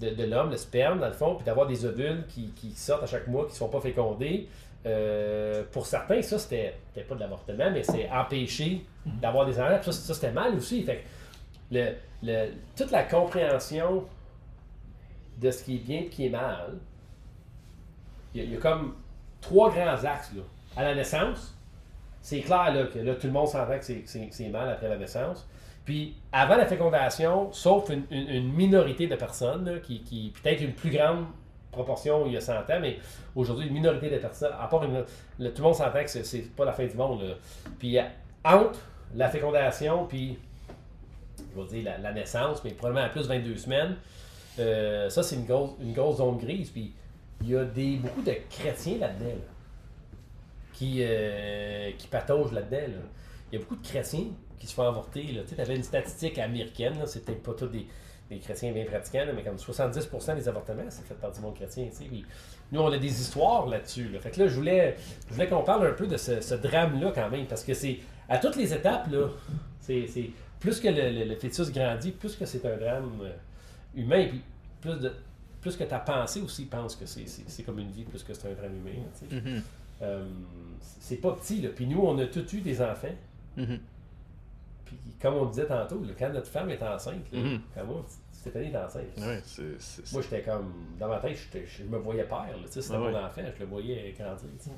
de, de l'homme, le sperme, dans le fond, puis d'avoir des ovules qui, qui sortent à chaque mois, qui ne sont pas fécondés, euh, pour certains, ça, c'était c'était pas de l'avortement, mais c'est empêcher d'avoir des. Puis Ça, c'était mal aussi. Fait que toute la compréhension de ce qui est bien et qui est mal, il y, a- comme trois grands axes. Là. À la naissance, c'est clair là, que là, tout le monde s'entend que c'est- mal après la naissance. Puis avant la fécondation, sauf une, minorité de personnes, qui, peut-être une plus grande proportion il y a 100 ans, mais aujourd'hui, une minorité de personnes, à part une, tout le monde s'entend que c'est- c'est pas la fin du monde. là. Puis euh, entre la fécondation, puis je vais dire la, naissance, mais probablement à plus de 22 semaines, euh, ça c'est une grosse, une grosse zone grise. Puis il y a des, beaucoup de chrétiens là-dedans. là qui, euh, qui pataugent là-dedans. là. Il y a beaucoup de chrétiens qui se font avorter. Tu avais une statistique américaine, peut-être pas tous des, chrétiens bien pratiquants, mais comme 70% des avortements, c'est fait par du monde chrétien. tu sais. Puis nous, on a des histoires là-dessus. là. Fait que là, je voulais, je voulais qu'on parle un peu de ce, ce drame-là quand même, parce que c'est à toutes les étapes, là, c'est c'est- plus que le, le- le fœtus grandit, plus que c'est un drame euh, humain, puis plus, de, plus que ta pensée aussi pense que c'est- c'est c'est comme une vie, plus que c'est un drame humain. Mhm. Euh, c'est pas petit, là. Puis nous, on a tous eu des enfants. Mhm. Puis comme on disait tantôt, là, quand notre femme est enceinte, là, Mhm. quand moi, Stéphanie est enceinte. Ouais, c'est- c'est- Moi, j'étais comme, dans ma tête, je me voyais père. là, tu sais, C'était Ah mon ouais. enfant, je le voyais grandir. Tu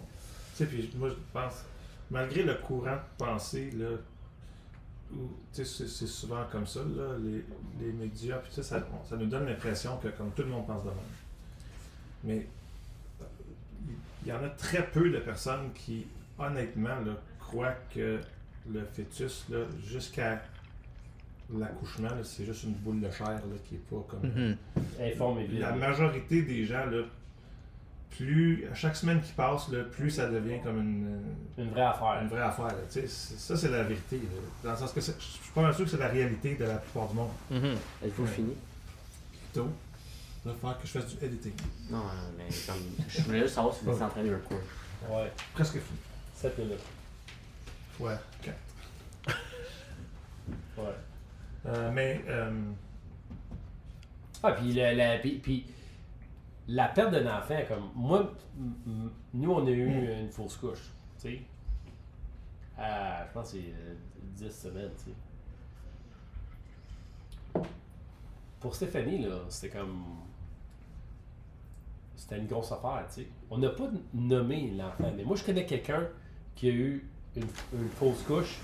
sais, puis moi, je pense, malgré le courant de pensée, là, c'est c'est souvent comme ça, là, les, les médias, puis ça, ça, ça nous donne l'impression que comme tout le monde pense de même. Mais il y en a très peu de personnes qui honnêtement, là, croient que le fœtus, là, jusqu'à l'accouchement, là, c'est juste une boule de chair là, qui est pas comme. Mhm. Informe et vide. La majorité des gens, là, plus à chaque semaine qui passe, là, plus ça devient comme une, Une vraie affaire. une vraie affaire. ça, c'est la vérité. là. Dans le sens que c'est- je suis pas mal sûr que c'est la réalité de la plupart du monde. Mhm. Êtes-vous Ouais. fini? Plutôt, il va falloir que je fasse du editing. Non, euh, mais comme. Je voulais juste savoir si vous étiez en train de record. Ouais, Presque fini. 7 minutes. Fois 4. Ouais. Euh, mais, euh, Ah, puis, le- la, puis, puis la perte d'un enfant, comme moi, nous, on a eu une fausse couche, tu sais. Je pense que c'est euh, 10 semaines, tu sais. Pour Stéphanie, là, c'était comme. C'était une grosse affaire, tu sais. On n'a pas nommé l'enfant, mais moi, je connais quelqu'un qui a eu une, une fausse couche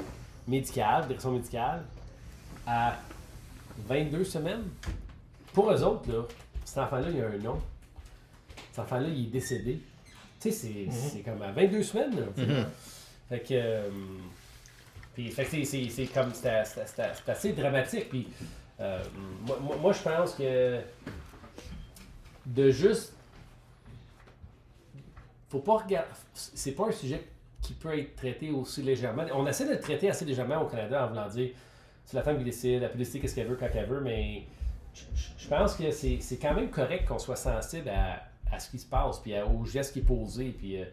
médicale, direction médicale, à 22 semaines. Pour eux autres, là, cet enfant-là, il a un nom. Cet enfant-là, il est décédé. Tu sais, c'est c'est comme à 22 semaines. Là. Mhm. Fait que. euh, puis, fait que c'est- c'est c'est comme. C'est assez dramatique. Puis, euh, moi, moi- je pense que. De juste. Faut pas regarder. C'est pas un sujet qui peut être traité aussi légèrement. On essaie de le traiter assez légèrement au Canada en voulant dire c'est la femme qui décide, elle peut décider qu'est-ce qu'elle veut quand elle veut, mais je, je- je pense que c'est c'est quand même correct qu'on soit sensible à, à ce qui se passe, puis aux gestes qui est posé. Puis, euh,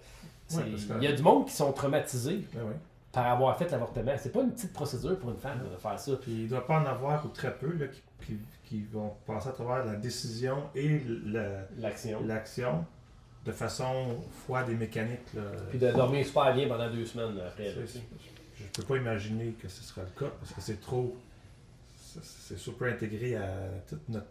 c'est- Ouais, parce que- il y a du monde qui sont traumatisés ben oui. par avoir fait l'avortement. C'est pas une petite procédure pour une femme de faire ça. Puis il ne doit pas en avoir ou très peu là, qui, qui- qui vont passer à travers la décision et la- L'action. l'action de façon froide et mécanique. Là. Puis de dormir super bien pendant deux semaines après. C'est-. Je ne peux pas imaginer que ce sera le cas parce que c'est trop. c'est- C'est super intégré à toute notre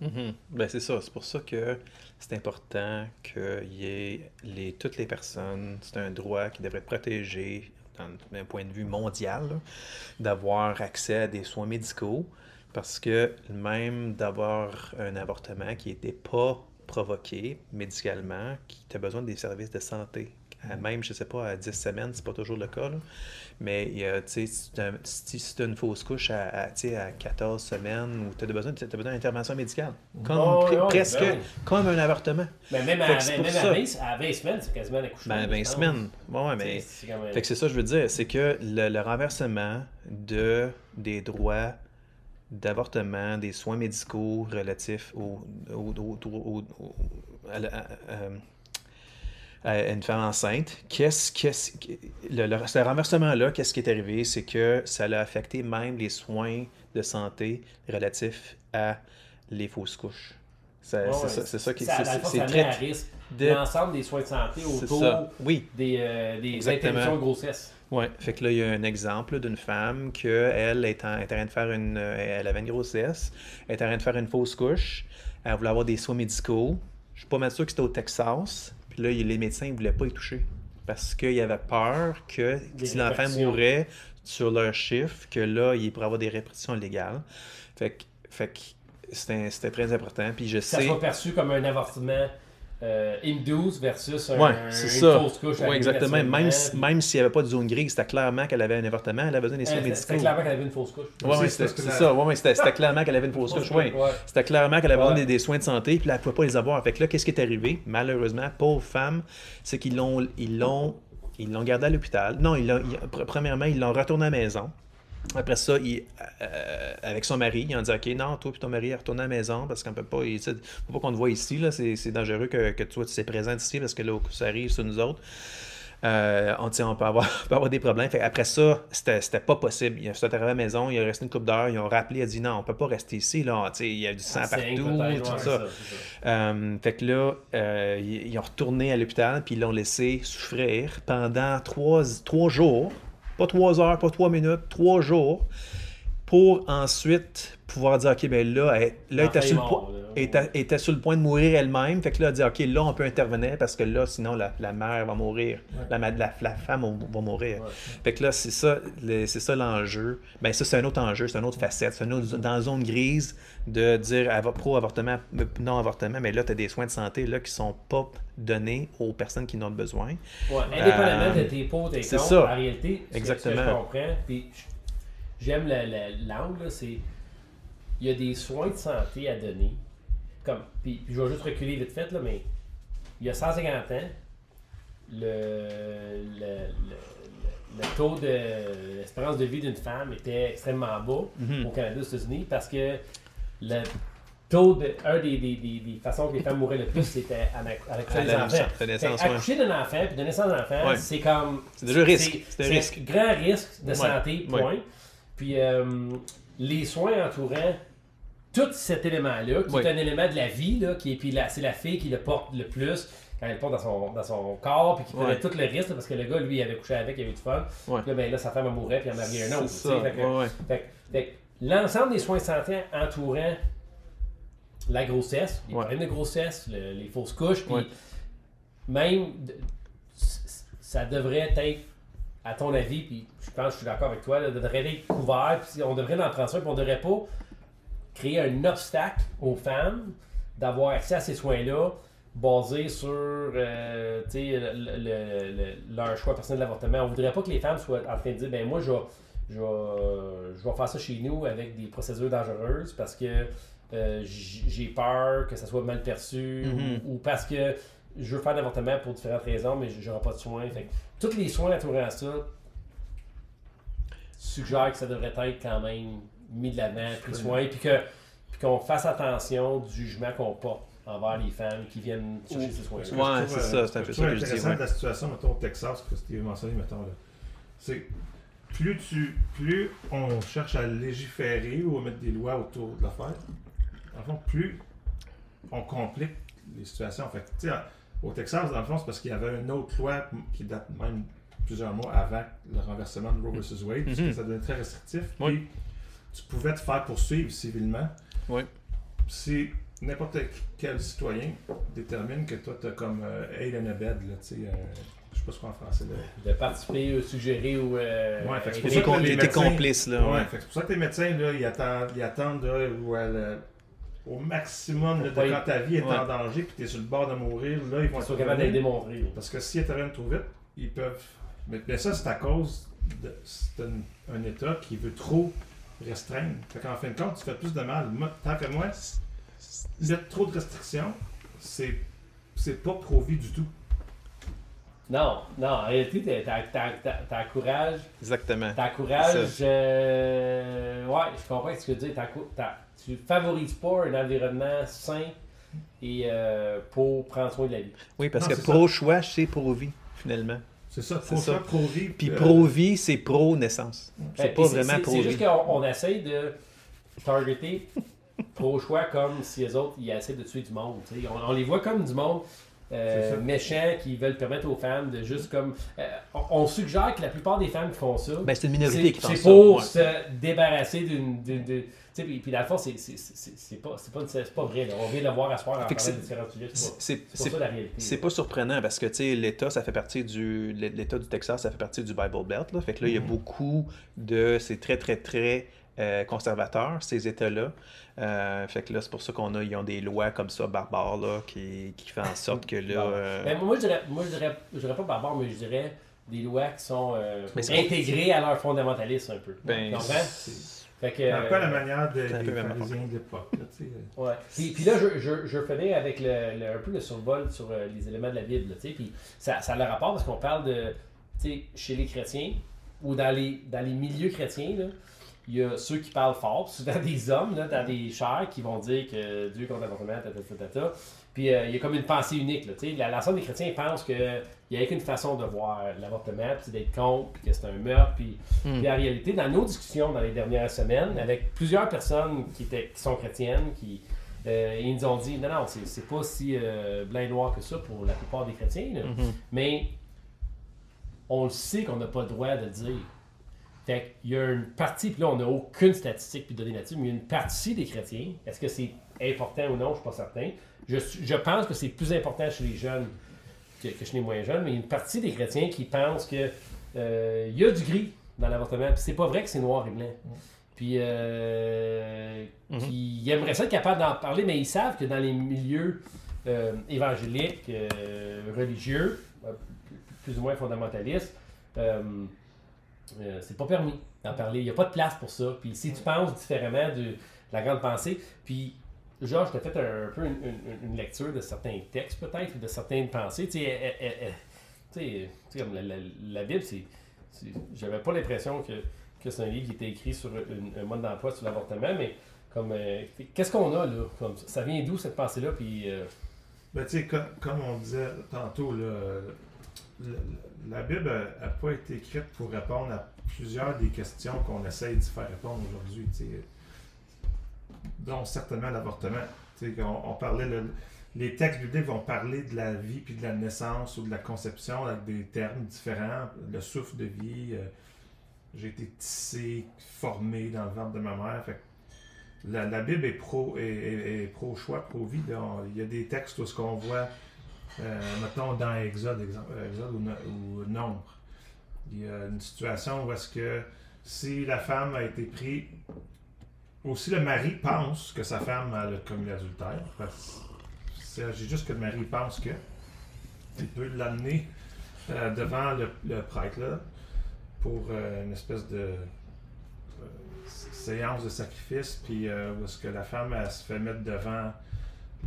Mhm. Ben, c'est ça. C'est pour ça que c'est important qu'il y ait les, toutes les personnes. C'est un droit qui devrait être protégé d'un point de vue mondial, d'avoir accès à des soins médicaux. Parce que même d'avoir un avortement qui n'était pas provoqué médicalement, qui a besoin des services de santé. À Même, je sais pas, à 10 semaines, c'est pas toujours le cas. là. Mais si tu as, si, as une fausse couche à, à, tu sais, à 14 semaines ou tu as besoin, besoin d'intervention médicale. Comme, Oh, oui, presque ben oui. comme un avortement. Mais même à, que c'est même pour à ça. 20, à 20 semaines, c'est quasiment un. Ben, 20 je pense. semaines. Ouais, mais. Même- Fait que c'est ça que je veux dire, c'est que le, le renversement de, des droits d'avortement, des soins médicaux relatifs au, au- au- à, à- à une femme enceinte, qu'est-ce, qu'est-ce, le, le- ce renversement-là, qu'est-ce qui est arrivé, c'est que ça l'a affecté même les soins de santé relatifs à les fausses couches. Ouais, c'est, ça, c'est ça qui Ça, c'est, très- à risque de- l'ensemble des soins de santé autour. Oui, des, euh, des interruptions de grossesse. Oui, fait que là, il y a un exemple d'une femme que elle est en, est en train de faire une. Elle avait une grossesse, elle est en train de faire une fausse couche, elle voulait avoir des soins médicaux. Je suis pas mal sûr que c'était au Texas. Puis là, les médecins ne voulaient pas y toucher. Parce qu'ils avaient peur que Des si l'enfant mourait sur leur chiffre, que là, il pourrait avoir des répercussions légales. Fait que, fait que c'était très important. Puis je Ça sais. soit perçu comme un avortement euh, induce versus un, Ouais, c'est une ça. fausse couche. Arrivée exactement. Même, même s'il n'y avait pas de zone grise, c'était clairement qu'elle avait un avortement, elle avait besoin des soins Euh, médicaux. C'était clairement qu'elle avait une fausse couche. Ouais, C'est c'était ça. Ouais, ouais, c'était c'était clairement qu'elle avait une fausse couche. Ouais. Ouais. C'était clairement qu'elle avait besoin des, des soins de santé, puis là, elle ne pouvait pas les avoir. Fait que là, qu'est-ce qui est arrivé, malheureusement, pauvre femme, c'est qu'ils l'ont ils l'ont ils l'ont gardée à l'hôpital. Non, ils l'ont- ils- pr- premièrement, ils l'ont retourné à la maison. Après ça, il- euh, avec son mari, ils ont dit Ok, non, toi et ton mari, retournez à la maison parce qu'on peut pas. Il faut pas qu'on te voit ici, là, c'est c'est dangereux que, que toi tu sois présent ici parce que là, ça arrive sur nous autres. Euh, on, on peut avoir, on peut avoir des problèmes. Fait après ça, c'était c'était pas possible. Il est arrivé à la maison, il est resté une couple d'heures, ils ont rappelé, il a dit non, on peut pas rester ici. Là. Il y a du sang Ah, partout, tout ça. ça. Euh, fait que là, euh, ils, ils ont retourné à l'hôpital, puis ils l'ont laissé souffrir pendant trois, trois jours. Pas trois heures, pas trois minutes, trois jours. pour ensuite pouvoir dire, OK, ben là, elle, là, était, sur le était- était sur le point de mourir elle-même. Fait que là, elle dit, OK, là, on peut intervenir parce que là, sinon, la, la mère va mourir. La, la, la femme va, mourir. Ouais. Fait que là, c'est ça, le- c'est ça l'enjeu. Ben ça, c'est un autre enjeu, c'est une autre facette. C'est une autre, dans la zone grise de dire avo- pro-avortement, euh, non-avortement, mais là, tu as des soins de santé là, qui sont pas donnés aux personnes qui en ont besoin. Ouais, indépendamment Euh, de tes pots, tes ça. en réalité, ce que- Exactement. ce que je comprends, puis j'aime le- le- l'angle, là, c'est il y a des soins de santé à donner. Comme, puis, puis je vais juste reculer vite fait, là, mais il y a 150 ans, le, le, le- le taux de l'espérance de vie d'une femme était extrêmement bas Mhm. au Canada et aux États-Unis parce que le taux de. Un des, des, des, des façons que les femmes mouraient le plus, c'était à, à l'accoucher À des enfants. Fait, accoucher d'un enfant puis de naissance enfant, Ouais. c'est comme. C'est déjà un risque. C'est un risque. grand risque de Ouais. santé, Ouais. point. Puis euh, les soins entourant tout cet élément-là, qui est un élément de la vie, là, qui est, puis c'est la fille qui le porte le plus quand elle le porte dans son, dans son corps, puis qui prenait Ouais. tout le risque, parce que le gars, lui, il avait couché avec, il avait eu du fun. Ouais. Puis là, ben, là, sa femme elle mourait, puis elle en avait un autre. Fait que- Ouais, fait fait l'ensemble des soins de santé entourant la grossesse, les problèmes de grossesse, le- les fausses couches, puis même ça devrait être, à ton avis, puis je pense que je suis d'accord avec toi, là, devrait être couvert, puis on devrait en prendre soin, puis on devrait pas créer un obstacle aux femmes d'avoir accès à ces soins-là basé sur euh, tu sais, le- le- le- leur choix personnel d'avortement. On voudrait pas que les femmes soient en train de dire ben moi je vais, je vais, je vais faire ça chez nous avec des procédures dangereuses parce que euh, j'ai peur que ça soit mal perçu Mhm. ou, ou parce que je veux faire un avortement pour différentes raisons mais j'aurai pas de soins. Fait tous les soins entourant ça suggèrent que ça devrait être quand même mis de l'avant, pris soin, puis que puis qu'on fasse attention du jugement qu'on porte envers les femmes qui viennent chercher ces soins-là. Ouais, c'est euh, ça, c'est un peu ça que je dis, intéressant ouais. de la situation, mettons, au Texas, que Steve mentionné, mettons, là. C'est plus tu plus on cherche à légiférer ou à mettre des lois autour de l'affaire, en fond, plus on complique les situations. Fait que, tu sais, au Texas, dans le fond, c'est parce qu'il y avait une autre loi qui date même plusieurs mois avant le renversement de Roe vs. Wade, parce que Mhm. ça devenait très restrictif. Oui. Puis, tu pouvais te faire poursuivre civilement Oui. si n'importe quel citoyen détermine que toi, tu as comme euh, aid and abet, là, tu sais, euh, je sais pas ce qu'on en français. Là. De participer, ou suggérer ou. euh, Ouais, fait que c'est pour ça que les T'es médecins- complice, là. Ouais, ouais. fait que c'est pour ça que les médecins, là, ils attendent, ils attendent là, où elle, euh, au maximum là, de quand ta vie est Ouais. en danger puis tu es sur le bord de mourir, là, ils vont Ils être capables de le démontrer. Parce que s'ils interviennent trop vite, ils peuvent. Mais, mais ça, c'est à cause de. C'est un, un État qui veut trop restreindre. Fait qu'en fin de compte, tu fais plus de mal. Moi, tant que moi, mettre trop de restrictions, c'est. C'est pas pro-vie du tout. Non, non, en réalité, t'as- t'as- t'as- t'as- t'encourages. Exactement. T'encourages. Euh, ouais, je comprends ce que tu veux dire. Tu favorises pas un environnement sain et euh, pour prendre soin de la vie. Oui, parce Non, que pro-choix, c'est pro-vie, finalement. C'est ça, C'est faut ça. pro-vie. Puis euh, pro-vie, c'est pro-naissance. C'est pas vraiment C'est juste pro-vie. qu'on on essaye de targeter pro-choix comme si les autres ils essaient de tuer du monde. tu sais. On, on les voit comme du monde euh, C'est ça. méchant qui veulent permettre aux femmes de juste comme. euh, on, suggère que la plupart des femmes qui font ça. Ben, c'est une minorité c'est qui c'est ça. pour ouais. se débarrasser d'une. Puis, puis dans le fond, c'est c'est- c'est- c'est pas, c'est pas, c'est pas vrai. là. On vient de le voir à soir en Fait parlant de c'est- différents sujets. C'est pas, C'est c'est c'est- pas ça la réalité. c'est pas surprenant parce que tu sais l'État ça fait partie du l'État du Texas ça fait partie du Bible Belt là. fait que là il y a Mhm. beaucoup de c'est très très très euh, conservateur ces États là fait que là c'est pour ça qu'on a ils ont des lois comme ça barbares là qui, qui fait en sorte que là euh, Ben, moi, je dirais, moi, je dirais, je dirais pas barbare, mais je dirais des lois qui sont euh, intégrées à leur fondamentalisme un peu. Ben, comprends? Fait que, un peu la euh, manière de- des pharisiens de l'époque. Ouais. Puis, puis là, je, je, je finis avec le, le- un peu le survol sur euh, les éléments de la Bible. là, tu sais. Puis ça, ça a le rapport parce qu'on parle de, tu sais, chez les chrétiens ou dans les, dans les milieux chrétiens, là, il y a ceux qui parlent fort, souvent des hommes là, dans des chairs qui vont dire que Dieu contre l'avortement, ta, ta, ta, ta, ta. Puis euh, il y a comme une pensée unique. Là, sais. la, l'ensemble des chrétiens pensent qu'il n'y a qu'une façon de voir l'avortement, puis c'est d'être contre, puis que c'est un meurtre. Puis, puis en réalité, dans nos discussions dans les dernières semaines, avec plusieurs personnes qui, étaient, qui sont chrétiennes, qui euh, ils nous ont dit non, non, c'est, pas si euh, blanc et noir que ça pour la plupart des chrétiens. là. mhm. Mais on le sait qu'on n'a pas le droit de dire. Fait qu'il y a une partie, puis là, on n'a aucune statistique puis données là-dessus, mais il y a une partie des chrétiens. Est-ce que c'est important ou non? Je ne suis pas certain. Je, pense que c'est plus important chez les jeunes que, que chez les moins jeunes, mais il y a une partie des chrétiens qui pensent que euh, il y a du gris dans l'avortement. Puis c'est pas vrai que c'est noir et blanc. Puis euh, Mhm. qui aimeraient ça être capable d'en parler, mais ils savent que dans les milieux euh, évangéliques, euh, religieux, euh, plus ou moins fondamentalistes, euh, c'est pas permis d'en parler. Il n'y a pas de place pour ça. Puis si tu penses différemment de, la grande pensée, puis Georges, tu as fait un, peu une, lecture de certains textes peut-être, de certaines pensées. Tu sais, comme la, Bible, c'est, j'avais pas l'impression que, que c'est un livre qui était écrit sur un mode d'emploi sur l'avortement, mais comme euh, qu'est-ce qu'on a là? Comme ça, ça vient d'où cette pensée-là? Puis euh, Ben, tu sais, comme, comme on disait tantôt, là, le- la Bible n'a pas été écrite pour répondre à plusieurs des questions qu'on essaye d'y faire répondre aujourd'hui. Dont certainement l'avortement. On, parlait, le- les textes bibliques vont parler de la vie puis de la naissance ou de la conception avec des termes différents. Le souffle de vie, euh, j'ai été tissé, formé dans le ventre de ma mère. La, Bible est pro est, pro-choix, pro-vie. Il y a des textes où ce qu'on voit, mettons dans Exode, exemple, euh, Exode ou, No- ou Nombre. Il y a une situation où est-ce que si la femme a été prise, ou si le mari pense que sa femme a commis l'adultère, c'est juste que le mari pense que, il peut l'amener euh, devant le, prêtre là, pour euh, une espèce de euh, séance de sacrifice, puis euh, est-ce que la femme se fait mettre devant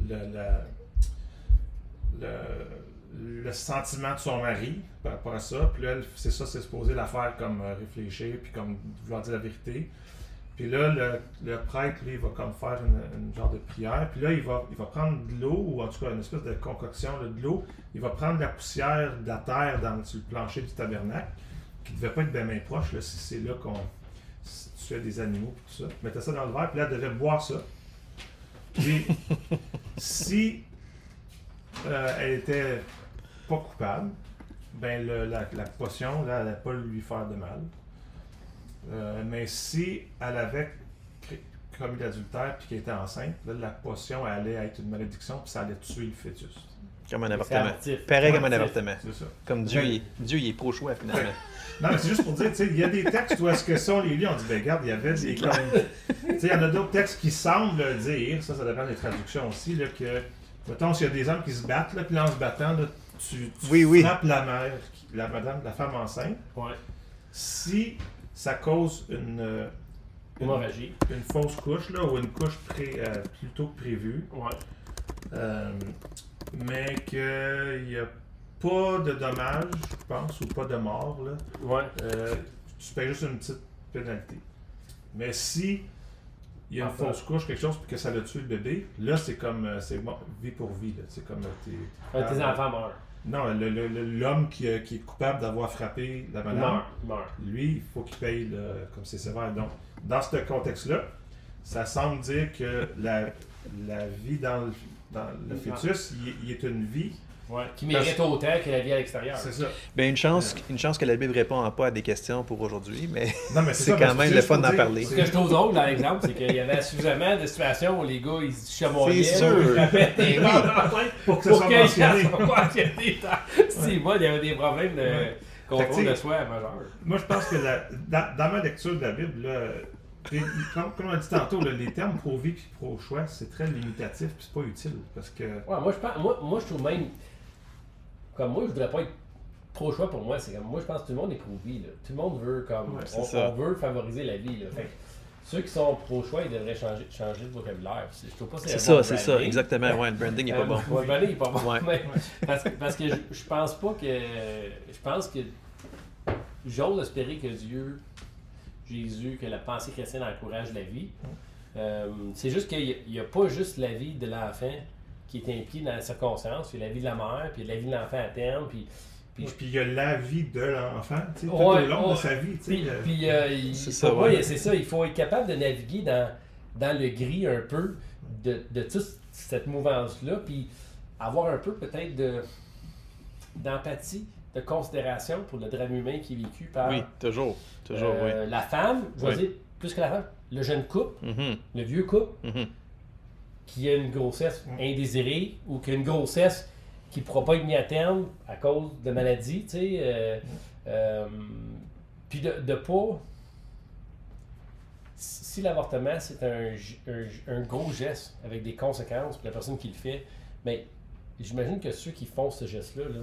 le, la- le, sentiment de son mari par rapport à ça. Puis là, c'est ça, c'est supposé la faire comme euh, réfléchir, puis comme vouloir dire la vérité. Puis là, le, prêtre, lui, il va comme faire une, genre de prière. Puis là, il va, il va prendre de l'eau, ou en tout cas une espèce de concoction de l'eau. Il va prendre la poussière de la terre dans, sur le plancher du tabernacle, qui ne devait pas être bien, proche, si c'est là qu'on si tu fais des animaux tout ça. Mettait ça dans le verre, puis là, elle devait boire ça. Puis, si euh, elle était pas coupable, ben le- la, la potion, là, elle n'allait pas lui faire de mal. Euh, mais si elle avait commis l'adultère puis qu'elle était enceinte, là, la potion allait être une malédiction puis ça allait tuer le fœtus. Comme un avortement. Pareil comme un avortement. C'est ça. Comme Dieu, il, Dieu, il est pro-choix finalement. Non, mais c'est juste pour dire, tu sais, il y a des textes où est-ce que ça, on les lit, on dit, ben regarde, il y avait des. Tu sais, il y en a d'autres textes qui semblent dire, ça, ça dépend des traductions aussi, là, que, mettons, s'il y a des hommes qui se battent, là, puis là, en se battant, là, tu, tu Oui, oui. frappes la mère, la madame, la femme enceinte, Ouais. si ça cause une, euh, une, Hémorragie. une fausse couche, là, ou une couche pré, euh, plutôt que prévue, Ouais. euh, mais qu'il n'y a pas de dommages, je pense, ou pas de mort, là, Ouais. euh, tu payes juste une petite pénalité. Mais si il y a une Enfin. fausse couche, quelque chose, puis que ça l'a tué le bébé, là, c'est comme, euh, c'est bon, vie pour vie, là. C'est comme, euh, t'es- de tes enfants meurt. Non, le- le- le- l'homme qui, euh, qui est coupable d'avoir frappé la madame, meurt. Lui, il faut qu'il paye, comme c'est sévère. Donc, dans ce contexte-là, ça semble dire que la, la vie dans le, dans le fœtus, il, il est une vie. Ouais. Qui mérite autant que la vie à l'extérieur. C'est ça. Ben, une chance, une chance que la Bible répond pas à des questions pour aujourd'hui, mais Non, mais C'est ça, quand même le fun pour d'en parler. Ce que je trouve drôle dans l'exemple, c'est qu'il y avait suffisamment de situations où les gars ils se chamoyaient. C'est sûr. ils frappaient des oui. la tête Pour que ça Pour soit mentionné. C'est bon, il y avait des problèmes de Ouais. contrôle Fait que de soi majeur. Moi, je pense que la- dans, dans ma lecture de la Bible, là, comme, comme on a dit tantôt, là, les termes pro-vie et pro-choix, c'est très limitatif et c'est pas utile. Parce que. Ouais, moi, je pense, moi, moi, je trouve même. Comme moi, je voudrais pas être pro-choix pour moi. C'est comme moi, je pense que tout le monde est pro-vie. là. Tout le monde veut comme. Ouais, c'est on, ça. on veut favoriser la vie. Là. Fait que ceux qui sont pro-choix, ils devraient changer, changer de vocabulaire. C'est- Je trouve pas que c'est ça, bon c'est ça, exactement. Ouais, le branding est pas Euh, bon. le branding est pas bon. Ouais. mais- parce, que- parce que je, je pense pas que. Je pense que. J'ose espérer que Dieu, Jésus, que la pensée chrétienne encourage la vie. Euh, c'est juste qu'il n'y a, pas juste la vie de l'enfant qui est impliquée dans la circonstance, puis la vie de la mère, puis la vie de l'enfant à terme, puis. puis- Puis il y a la vie de l'enfant, tu sais, tout Ouais, au long ouais. de sa vie. tu sais, Puis, euh, puis, euh, il- C'est ça, moi, ouais. c'est ça, il faut être capable de naviguer dans, dans le gris un peu de, de toute cette mouvance-là, puis avoir un peu peut-être de d'empathie de considération pour le drame humain qui est vécu par Oui, toujours. Toujours, euh, la femme, je vais Oui. dire plus que la femme, le jeune couple. Mhm, le vieux couple, mhm. qui a une grossesse Mm. indésirée ou qui a une grossesse qui ne pourra pas être mise à terme à cause de maladie, tu sais. euh, euh, puis de, de pas. Si l'avortement, c'est un, un- un gros geste avec des conséquences pour la personne qui le fait, mais j'imagine que ceux qui font ce geste-là, là,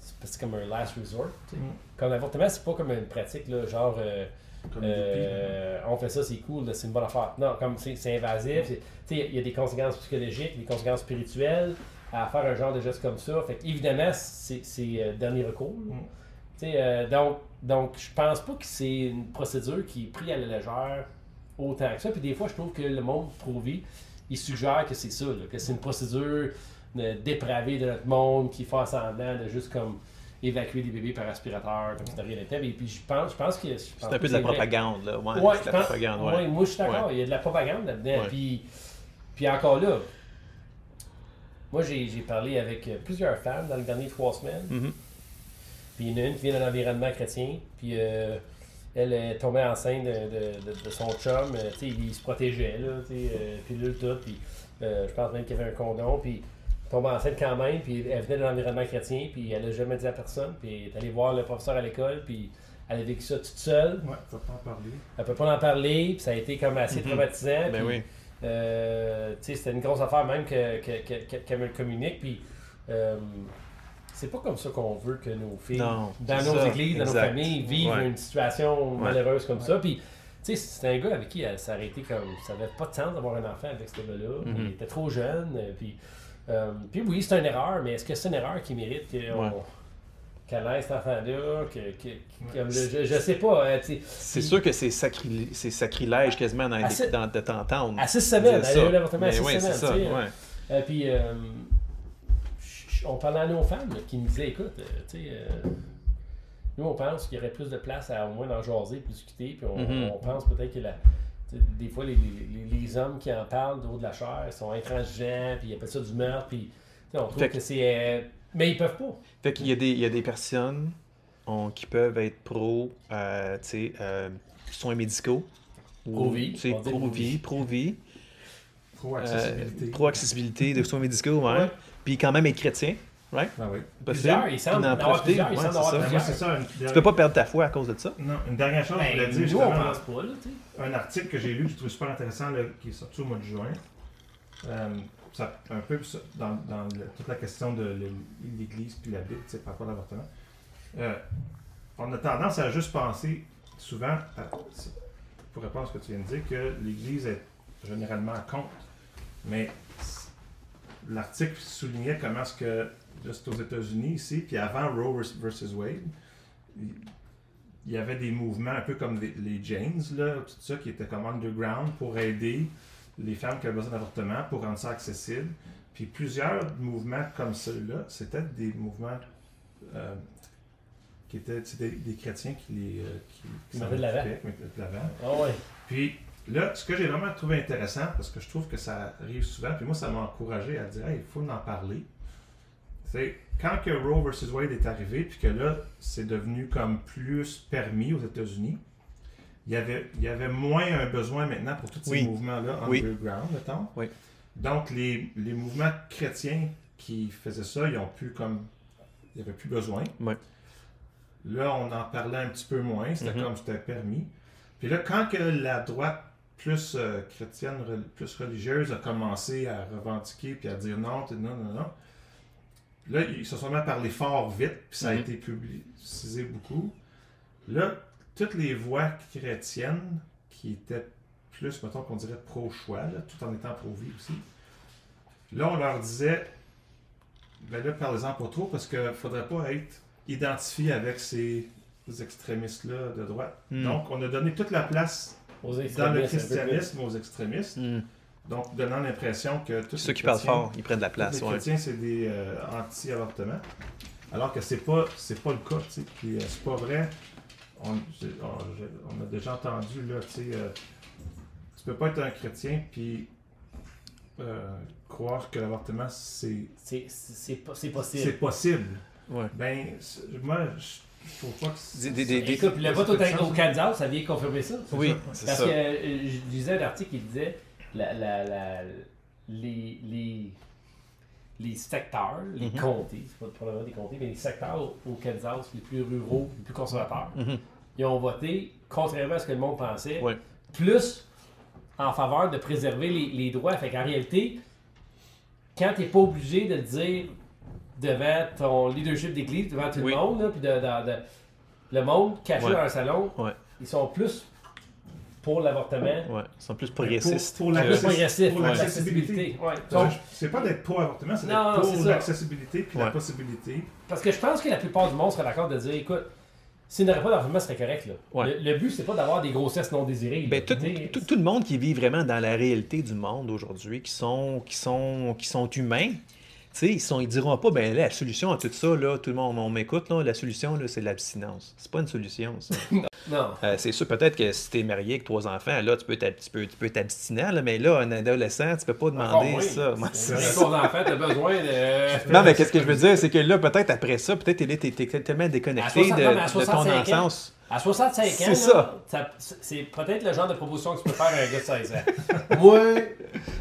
c'est comme un last resort. Mm. Comme l'avortement, c'est pas comme une pratique, là, genre. euh, Comme euh, on fait ça, c'est cool, c'est une bonne affaire. Non, comme c'est invasif, il y a des conséquences psychologiques, des conséquences spirituelles à faire un genre de geste comme ça. Fait évidemment, c'est euh, dernier recours. Mm. Euh, donc, donc, je pense pas que c'est une procédure qui est prise à la légère autant que ça. Puis des fois, je trouve que le monde pro-vie, il suggère que c'est ça, là, que c'est une procédure euh, dépravée de notre monde qui fait semblant de juste comme évacuer des bébés par aspirateur, comme si de rien n'était. Et puis je pense, je pense que. C'est un peu de la propagande, là. Ouais, Ouais, c'est de la pense- propagande, ouais, ouais. moi je suis d'accord, il y a de la propagande là-dedans. Puis, puis encore là, moi j'ai parlé avec euh, plusieurs femmes dans les dernières trois semaines. Mhm. Puis il y en a une qui vient d'un environnement chrétien. Puis euh, elle est tombée enceinte de, de- de- de son chum. euh, tu sais, il se protégeait, là, euh, pilule, tout. Puis euh, je pense même qu'il y avait un condom. Puis tombée enceinte quand même. Puis elle venait de l'environnement chrétien. Puis elle n'a jamais dit à personne. Puis elle est allée voir le professeur à l'école. Puis elle a vécu ça toute seule. Ouais, faut pas en parler. Elle peut pas en parler, puis ça a été comme assez Mhm. traumatisant. Ben puis, oui. euh, tu sais, c'était une grosse affaire même que- que- que- que- qu'elle me le communique. Puis, euh, c'est pas comme ça qu'on veut que nos filles, Non, dans nos ça, églises, dans nos familles, vivent Ouais. une situation Ouais. malheureuse comme ça. Puis, tu sais, c'est un gars avec qui elle s'est arrêtée comme. Ça avait pas de sens d'avoir un enfant avec ce gars-là. Mhm. Il était trop jeune. euh, Puis, euh, puis oui, c'est une erreur, mais est-ce que c'est une erreur qui mérite qu'on- Ouais. qu'elle ait cet enfant-là? Que, que- comme je, je, sais pas. euh, C'est sûr que c'est sacri- c'est sacrilège quasiment dans, Assez- dans- de t'entendre. À six semaines, elle a eu ça. l'avortement à six oui, semaines. c'est ça, ouais. Euh, puis, euh, on parlait à nos femmes là, qui nous disaient écoute, euh, tu sais, euh, nous on pense qu'il y aurait plus de place à au moins d'en jaser, puis discuter, puis on, Mhm. on pense peut-être que la. Des fois, les, les- hommes qui en parlent de haut de la chair sont intransigeants, puis ils appellent ça du meurtre, puis on trouve Fait que, que- c'est. euh, mais ils peuvent pas. Fait qu'il y a des, il y a des personnes on- qui peuvent être pro, euh, tu sais, euh, soins médicaux. Pro-vie, Pro-vie, pro-vie. Pro-accessibilité. euh, Pro-accessibilité de soins médicaux, ouais. Ouais. Puis quand même être chrétien, right? Ah oui. Plusieurs, ils semblent Puis d'en en profiter, plusieurs, ouais, avoir ça. Ben, moi, c'est ça. Une, Tu peux pas perdre ta foi à cause de ça. Non, une dernière chose, je voulais Ben, dire on justement, pense pas, là, un article que j'ai lu que je trouve super intéressant, là, qui est sorti au mois de juin. Euh, ça, un peu ça, dans, dans le- toute la question de l'Église puis la Bible, tu sais, par rapport à l'avortement. Euh, on a tendance à juste penser souvent, à- pour répondre à ce que tu viens de dire, que l'Église est généralement contre. Mais l'article soulignait comment est-ce que, c'est aux États-Unis ici, puis avant Roe versus Wade, il- y avait des mouvements un peu comme les, les Janes, là, tout ça, qui étaient comme underground pour aider les femmes qui avaient besoin d'avortement, pour rendre ça accessible. Puis plusieurs mouvements comme celui-là, c'était des mouvements euh, qui étaient des, des chrétiens qui les euh, qui, Qui de l'avant. de l'avant. Ouais. Puis là, ce que j'ai vraiment trouvé intéressant, parce que je trouve que ça arrive souvent, puis moi, ça m'a encouragé à dire, hey, il faut en parler. C'est quand que Roe versus Wade est arrivé, puis que là, c'est devenu comme plus permis aux États-Unis, il y avait, il y avait moins un besoin maintenant pour tous ces Oui. mouvements-là Oui. underground, mettons. Oui. Donc, les, les mouvements chrétiens qui faisaient ça, ils ont pu comme. Il n'y avait plus besoin. Là, on en parlait un petit peu moins, c'était Mhm. comme c'était permis. Puis là, quand que la droite plus euh, chrétienne, plus religieuse a commencé à revendiquer puis à dire non, non, non, non, là, ils se sont mis à parler fort vite, puis ça a Mhm. été publicisé beaucoup. Là, toutes les voix chrétiennes qui étaient plus, mettons qu'on dirait pro-choix, tout en étant pro-vie aussi, là, on leur disait, ben là, parlez-en pas trop, parce qu'il faudrait pas être identifié avec ces extrémistes-là de droite. Hmm. Donc, on a donné toute la place dans le christianisme aux extrémistes, Hmm. Donc donnant l'impression que tous Ceux les qui parlent fort, ils prennent de la tous place, les ouais. chrétiens, c'est des euh, anti-avortements. Alors que c'est pas c'est pas le cas, tu sais. Puis euh, c'est pas vrai. On, a déjà entendu là, tu sais, euh, tu peux pas être un chrétien puis euh, croire que l'avortement c'est C'est c'est pas- c'est c'est possible. possible. Ouais. Ben, moi, je trouve pas que c'est. Des- des- des- Écoute, le vote au, au Kansas, ça vient confirmer ça. Oui, ça. Parce ça. que euh, je lisais un article qui disait la, la, la- les, les, les secteurs, les Mhm. comtés, c'est pas probablement des comtés, mais les secteurs au, au Kansas les plus ruraux, les plus conservateurs, Mhm. ils ont voté, contrairement à ce que le monde pensait, plus en faveur de préserver les, les droits. Fait qu'en réalité, quand tu n'es pas obligé de le dire devant ton leadership d'église, devant tout Oui. le monde, là, puis de, de- de- le monde caché Ouais. dans un salon, Ouais. ils sont plus pour l'avortement. Ouais, ils sont plus progressistes. Pour, pour Plus l'access- progressif, pour l'accessibilité. Ouais. Donc, c'est pas d'être pour avortement, c'est d'être pour l'accessibilité puis la possibilité. parce que je pense que la plupart du monde serait d'accord de dire écoute, s'il n'y aurait pas d'avortement, ce serait correct. Là. Ouais. Le, le but, c'est pas d'avoir des grossesses non désirées. Ben, tout, tout, tout le monde qui vit vraiment dans la réalité du monde aujourd'hui, qui sont, qui sont, qui sont humains, tu sais, ils, sont, ils diront pas, ben là, la solution à tout ça, là, tout le monde, on m'écoute, là, la solution, là, c'est l'abstinence. C'est pas une solution, ça. Non. Euh, c'est sûr, peut-être que si t'es marié avec trois enfants, là, tu peux peux t'abstiner, là, mais là, un adolescent, tu peux pas Encore demander ça. Moi, C'est c'est- vrai, ton enfant, t'as besoin de. Non, mais qu'est-ce que je veux dire, c'est que là, peut-être après ça, peut-être t'es, t'es tellement À déconnecté 60 de, non, mais à de ton 65 ans. enfance. À 65 ans, C'est là, ça. ça- c'est peut-être le genre de proposition que tu peux faire à un gars de 16 ans. moi,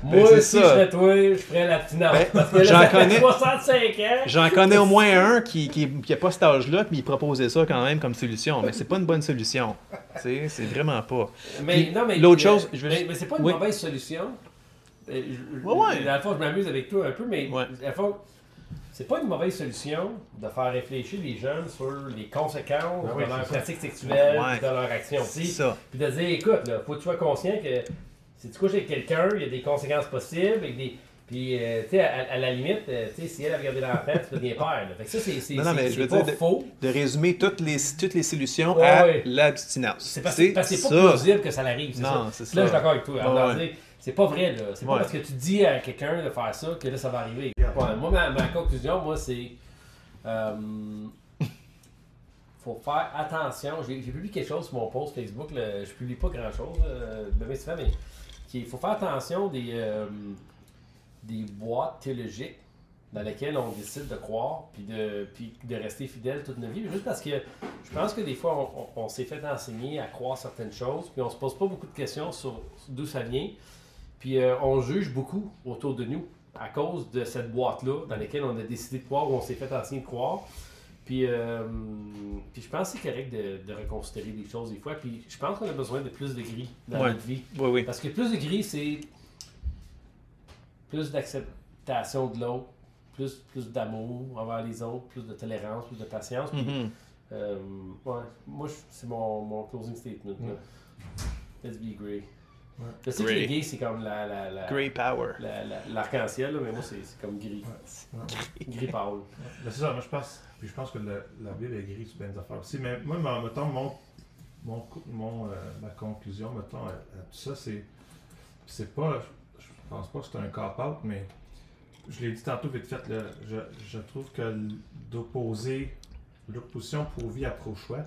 moi Ben, c'est si ça. je serais toi, je ferais. Ben, parce que là, j'en connais- 65 ans. J'en connais au moins un qui, qui, qui a pas cet âge-là, puis il proposait ça quand même comme solution. Mais c'est pas une bonne solution. Tu sais, c'est vraiment pas. Mais Puis, non, mais. l'autre chose, je veux mais, mais c'est pas une Oui. mauvaise solution. Euh, je- Ouais, ouais. Dans le fond, je m'amuse avec toi un peu, mais Ouais. dans le fond, c'est pas une mauvaise solution de faire réfléchir les jeunes sur les conséquences oui, de leur c'est ça. pratique sexuelle, Ouais. de leur action. Puis de dire, écoute, là, faut que tu sois conscient que si tu couches avec quelqu'un, il y a des conséquences possibles. Avec des... Puis, euh, tu sais, à, à la limite, euh, tu sais, si elle a regardé l'enfant, tu deviens père. là. Fait que ça, c'est Non, non, mais je veux pas dire de- faux. De résumer toutes les, toutes les solutions Ouais, à ouais. l'abstinence. C'est parce, que- parce que c'est pas ça. plausible que ça l'arrive. c'est Non, ça. c'est Là, ça. je suis d'accord avec toi. Ouais, Alors, ouais. C'est pas vrai, là. C'est pas Ouais. parce que tu dis à quelqu'un de faire ça que là, ça va arriver. Ouais, moi, ma, ma conclusion, moi, c'est. euh, faut faire attention. J'ai publié quelque chose sur mon post Facebook. là. Je publie pas grand chose, mais c'est mais il faut faire attention des, euh, des boîtes théologiques dans lesquelles on décide de croire puis de, puis de rester fidèle toute notre vie. Juste parce que je pense que des fois, on, on- on s'est fait enseigner à croire certaines choses, puis on se pose pas beaucoup de questions sur d'où ça vient. Puis euh, on juge beaucoup autour de nous à cause de cette boîte-là dans laquelle on a décidé de croire ou on s'est fait enseigner de croire. Puis, euh, puis je pense que c'est correct de, de reconsidérer des choses des fois. Puis je pense qu'on a besoin de plus de gris dans Ouais. notre vie. Oui, oui. Parce que plus de gris, c'est plus d'acceptation de l'autre, plus, plus d'amour envers les autres, plus de tolérance, plus de patience. Puis, Mhm. euh, ouais, moi, c'est mon, mon closing statement. là. Let's be grey. Je sais que les gays, c'est comme la, la, la- Grey Power. la- la- l'arc-en-ciel, mais moi, c'est comme gris. Ouais. Gris pâle. Ben, c'est ça, moi je pense. Puis je pense que le- la Bible est grise sur bien des affaires aussi. Mais moi, mettons, mon, mon, mon, euh, ma conclusion, mettons, à, à tout ça, c'est. C'est pas. Je, pense pas que c'est un cop-out, mais je l'ai dit tantôt vite fait, là, je, je trouve que d'opposer l'opposition pro vie à pro choix,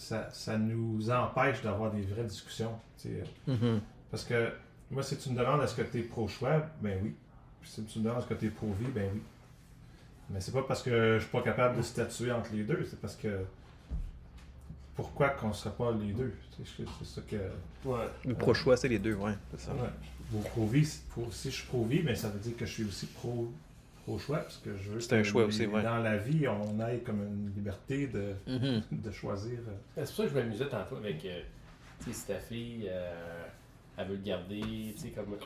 ça, ça nous empêche d'avoir des vraies discussions. sais. Mhm. Parce que moi, si tu me demandes est-ce que tu es pro-choix, ben oui. Puis si tu me demandes est-ce que tu es pro-vie, ben oui. Mais c'est pas parce que je suis pas capable de statuer entre les deux, c'est parce que. Pourquoi qu'on ne serait pas les deux? C'est ça que. Ouais. Le pro-choix, c'est les deux, ouais. C'est ça. Ouais. Pour- si je suis pro-vie, ben ça veut dire que je suis aussi pro. Pro-choix, parce que je veux C'est un que choix les- aussi, ouais. dans la vie, on ait comme une liberté de, Mhm. de choisir. C'est pour ça que je m'amusais tantôt avec. euh, tu sais, si ta fille, euh, elle veut le garder, tu sais, comme.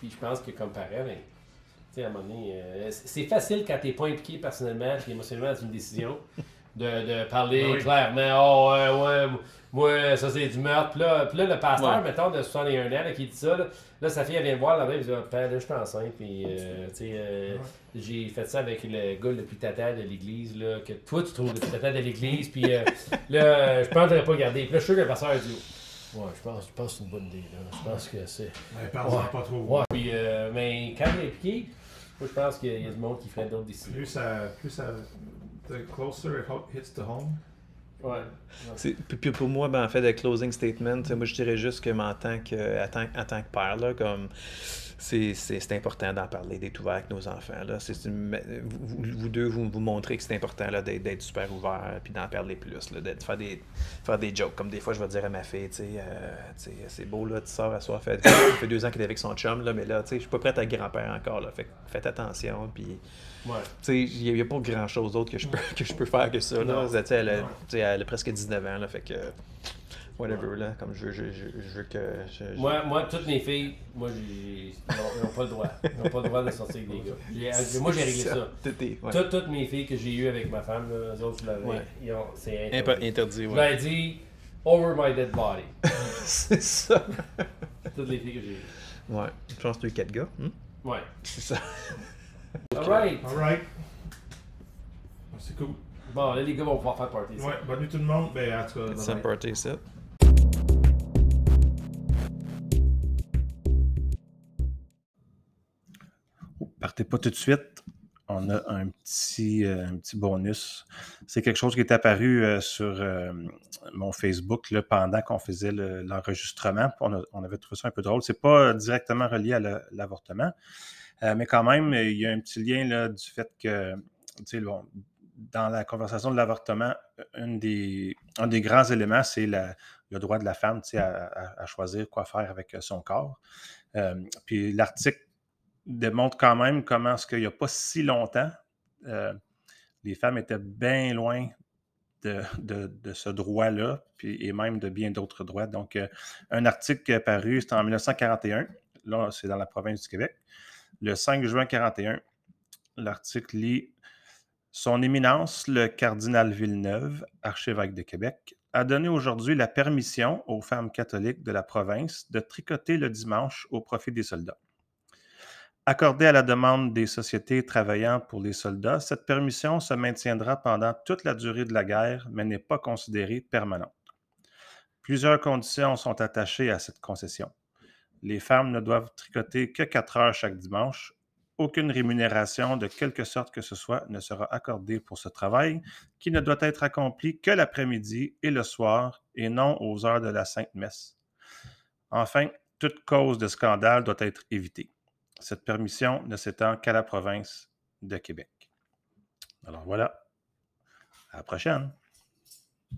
Puis je pense que comme parent, ben, tu sais, à un moment donné, euh, c'est facile quand t'es pas impliqué personnellement et émotionnellement dans une décision de, de parler Ah oui. clairement. Oh, ouais, ouais, moi, ça c'est du meurtre. Puis là, puis là, le pasteur, Ouais. mettons, de 61 ans, là, qui dit ça, là, là, sa fille, elle vient me voir là-bas, elle dit Ah, Père, là, je suis enceinte, puis, euh, tu sais, euh, Ouais. j'ai fait ça avec le gars le plus tata de l'église, là, que toi tu trouves le plus tata de l'église, puis euh, là, je pense que pas gardé. Puis là, je suis sûr que le pasteur a dit Ouais, je pense, je pense que c'est une bonne idée, là. Je pense que c'est. Parle-en Ouais. pas trop. Ouais, puis, euh, mais quand il est impliqué, moi, je pense qu'il y a du monde qui ferait d'autres décisions. Plus ça. Plus ça. The closer it hits the home. Ouais. C'est- Puis, pour moi, ben, en fait, le closing statement, moi je dirais juste que en tant que, tant, en tant que père, là, comme c'est, important d'en parler, d'être ouvert avec nos enfants. Là. Une- vous, vous deux, vous, vous montrez que c'est important d'être, super ouvert puis d'en parler plus, là, de faire des, faire des jokes. Comme des fois, je vais dire à ma fille, tu euh, sais, c'est beau, là, tu sors à soir, fait, ça fait deux ans qu'elle est avec son chum, là, mais là, tu sais, je suis pas prête à grand-père encore. Là, fait faites attention, puis... Ouais. Il n'y a, pas grand chose d'autre que je peux, que je peux faire que ça. Là. Elle, sais, elle a presque 19 ans, là, fait que. Whatever, là. Comme je veux, je, je, je veux que. je- je- Moi, moi, toutes mes filles, moi, j'ai. N'ont pas le droit. Ils n'ont pas le droit de sortir avec des gars. Moi, j'ai réglé ça. Tout est- ouais. Toutes, toutes mes filles que j'ai eues avec ma femme, là, eux autres, je l'avais. Ouais. ils ont- C'est interdit. interdit, Je ouais. leur ai dit, over my dead body. C'est ça. Toutes les filles que j'ai eues. Ouais. Je pense que tu as eu 4 gars. hein? Ouais. C'est ça. Alright. Alright. C'est cool. Bon, là, les gars vont pouvoir faire party. Ouais, bonne nuit tout le monde. Ben, en tout cas, C'est un party, ça. Partez pas tout de suite. On a un petit, euh, un petit bonus. C'est quelque chose qui est apparu euh, sur euh, mon Facebook là, pendant qu'on faisait le- l'enregistrement. on, avait trouvé ça un peu drôle. C'est pas directement relié à la- l'avortement, mais quand même, il y a un petit lien là, du fait que, bon, dans la conversation de l'avortement, un des, un des grands éléments, c'est le droit de la femme à, à- choisir quoi faire avec son corps. Puis l'article démontre quand même comment est-ce qu'il n'y a pas si longtemps, euh, les femmes étaient bien loin de, ce droit-là, et même de bien d'autres droits. Donc, euh, un article apparu, c'était en 1941, là, c'est dans la province du Québec. Le 5 juin 41, l'article lit Son Éminence, le cardinal Villeneuve, archevêque de Québec, a donné aujourd'hui la permission aux femmes catholiques de la province de tricoter le dimanche au profit des soldats. Accordée à la demande des sociétés travaillant pour les soldats, cette permission se maintiendra pendant toute la durée de la guerre, mais n'est pas considérée permanente. Plusieurs conditions sont attachées à cette concession. Les femmes ne doivent tricoter que 4 heures chaque dimanche. Aucune rémunération de quelque sorte que ce soit ne sera accordée pour ce travail, qui ne doit être accompli que l'après-midi et le soir, et non aux heures de la Sainte Messe. Enfin, toute cause de scandale doit être évitée. Cette permission ne s'étend qu'à la province de Québec. Alors voilà. À la prochaine.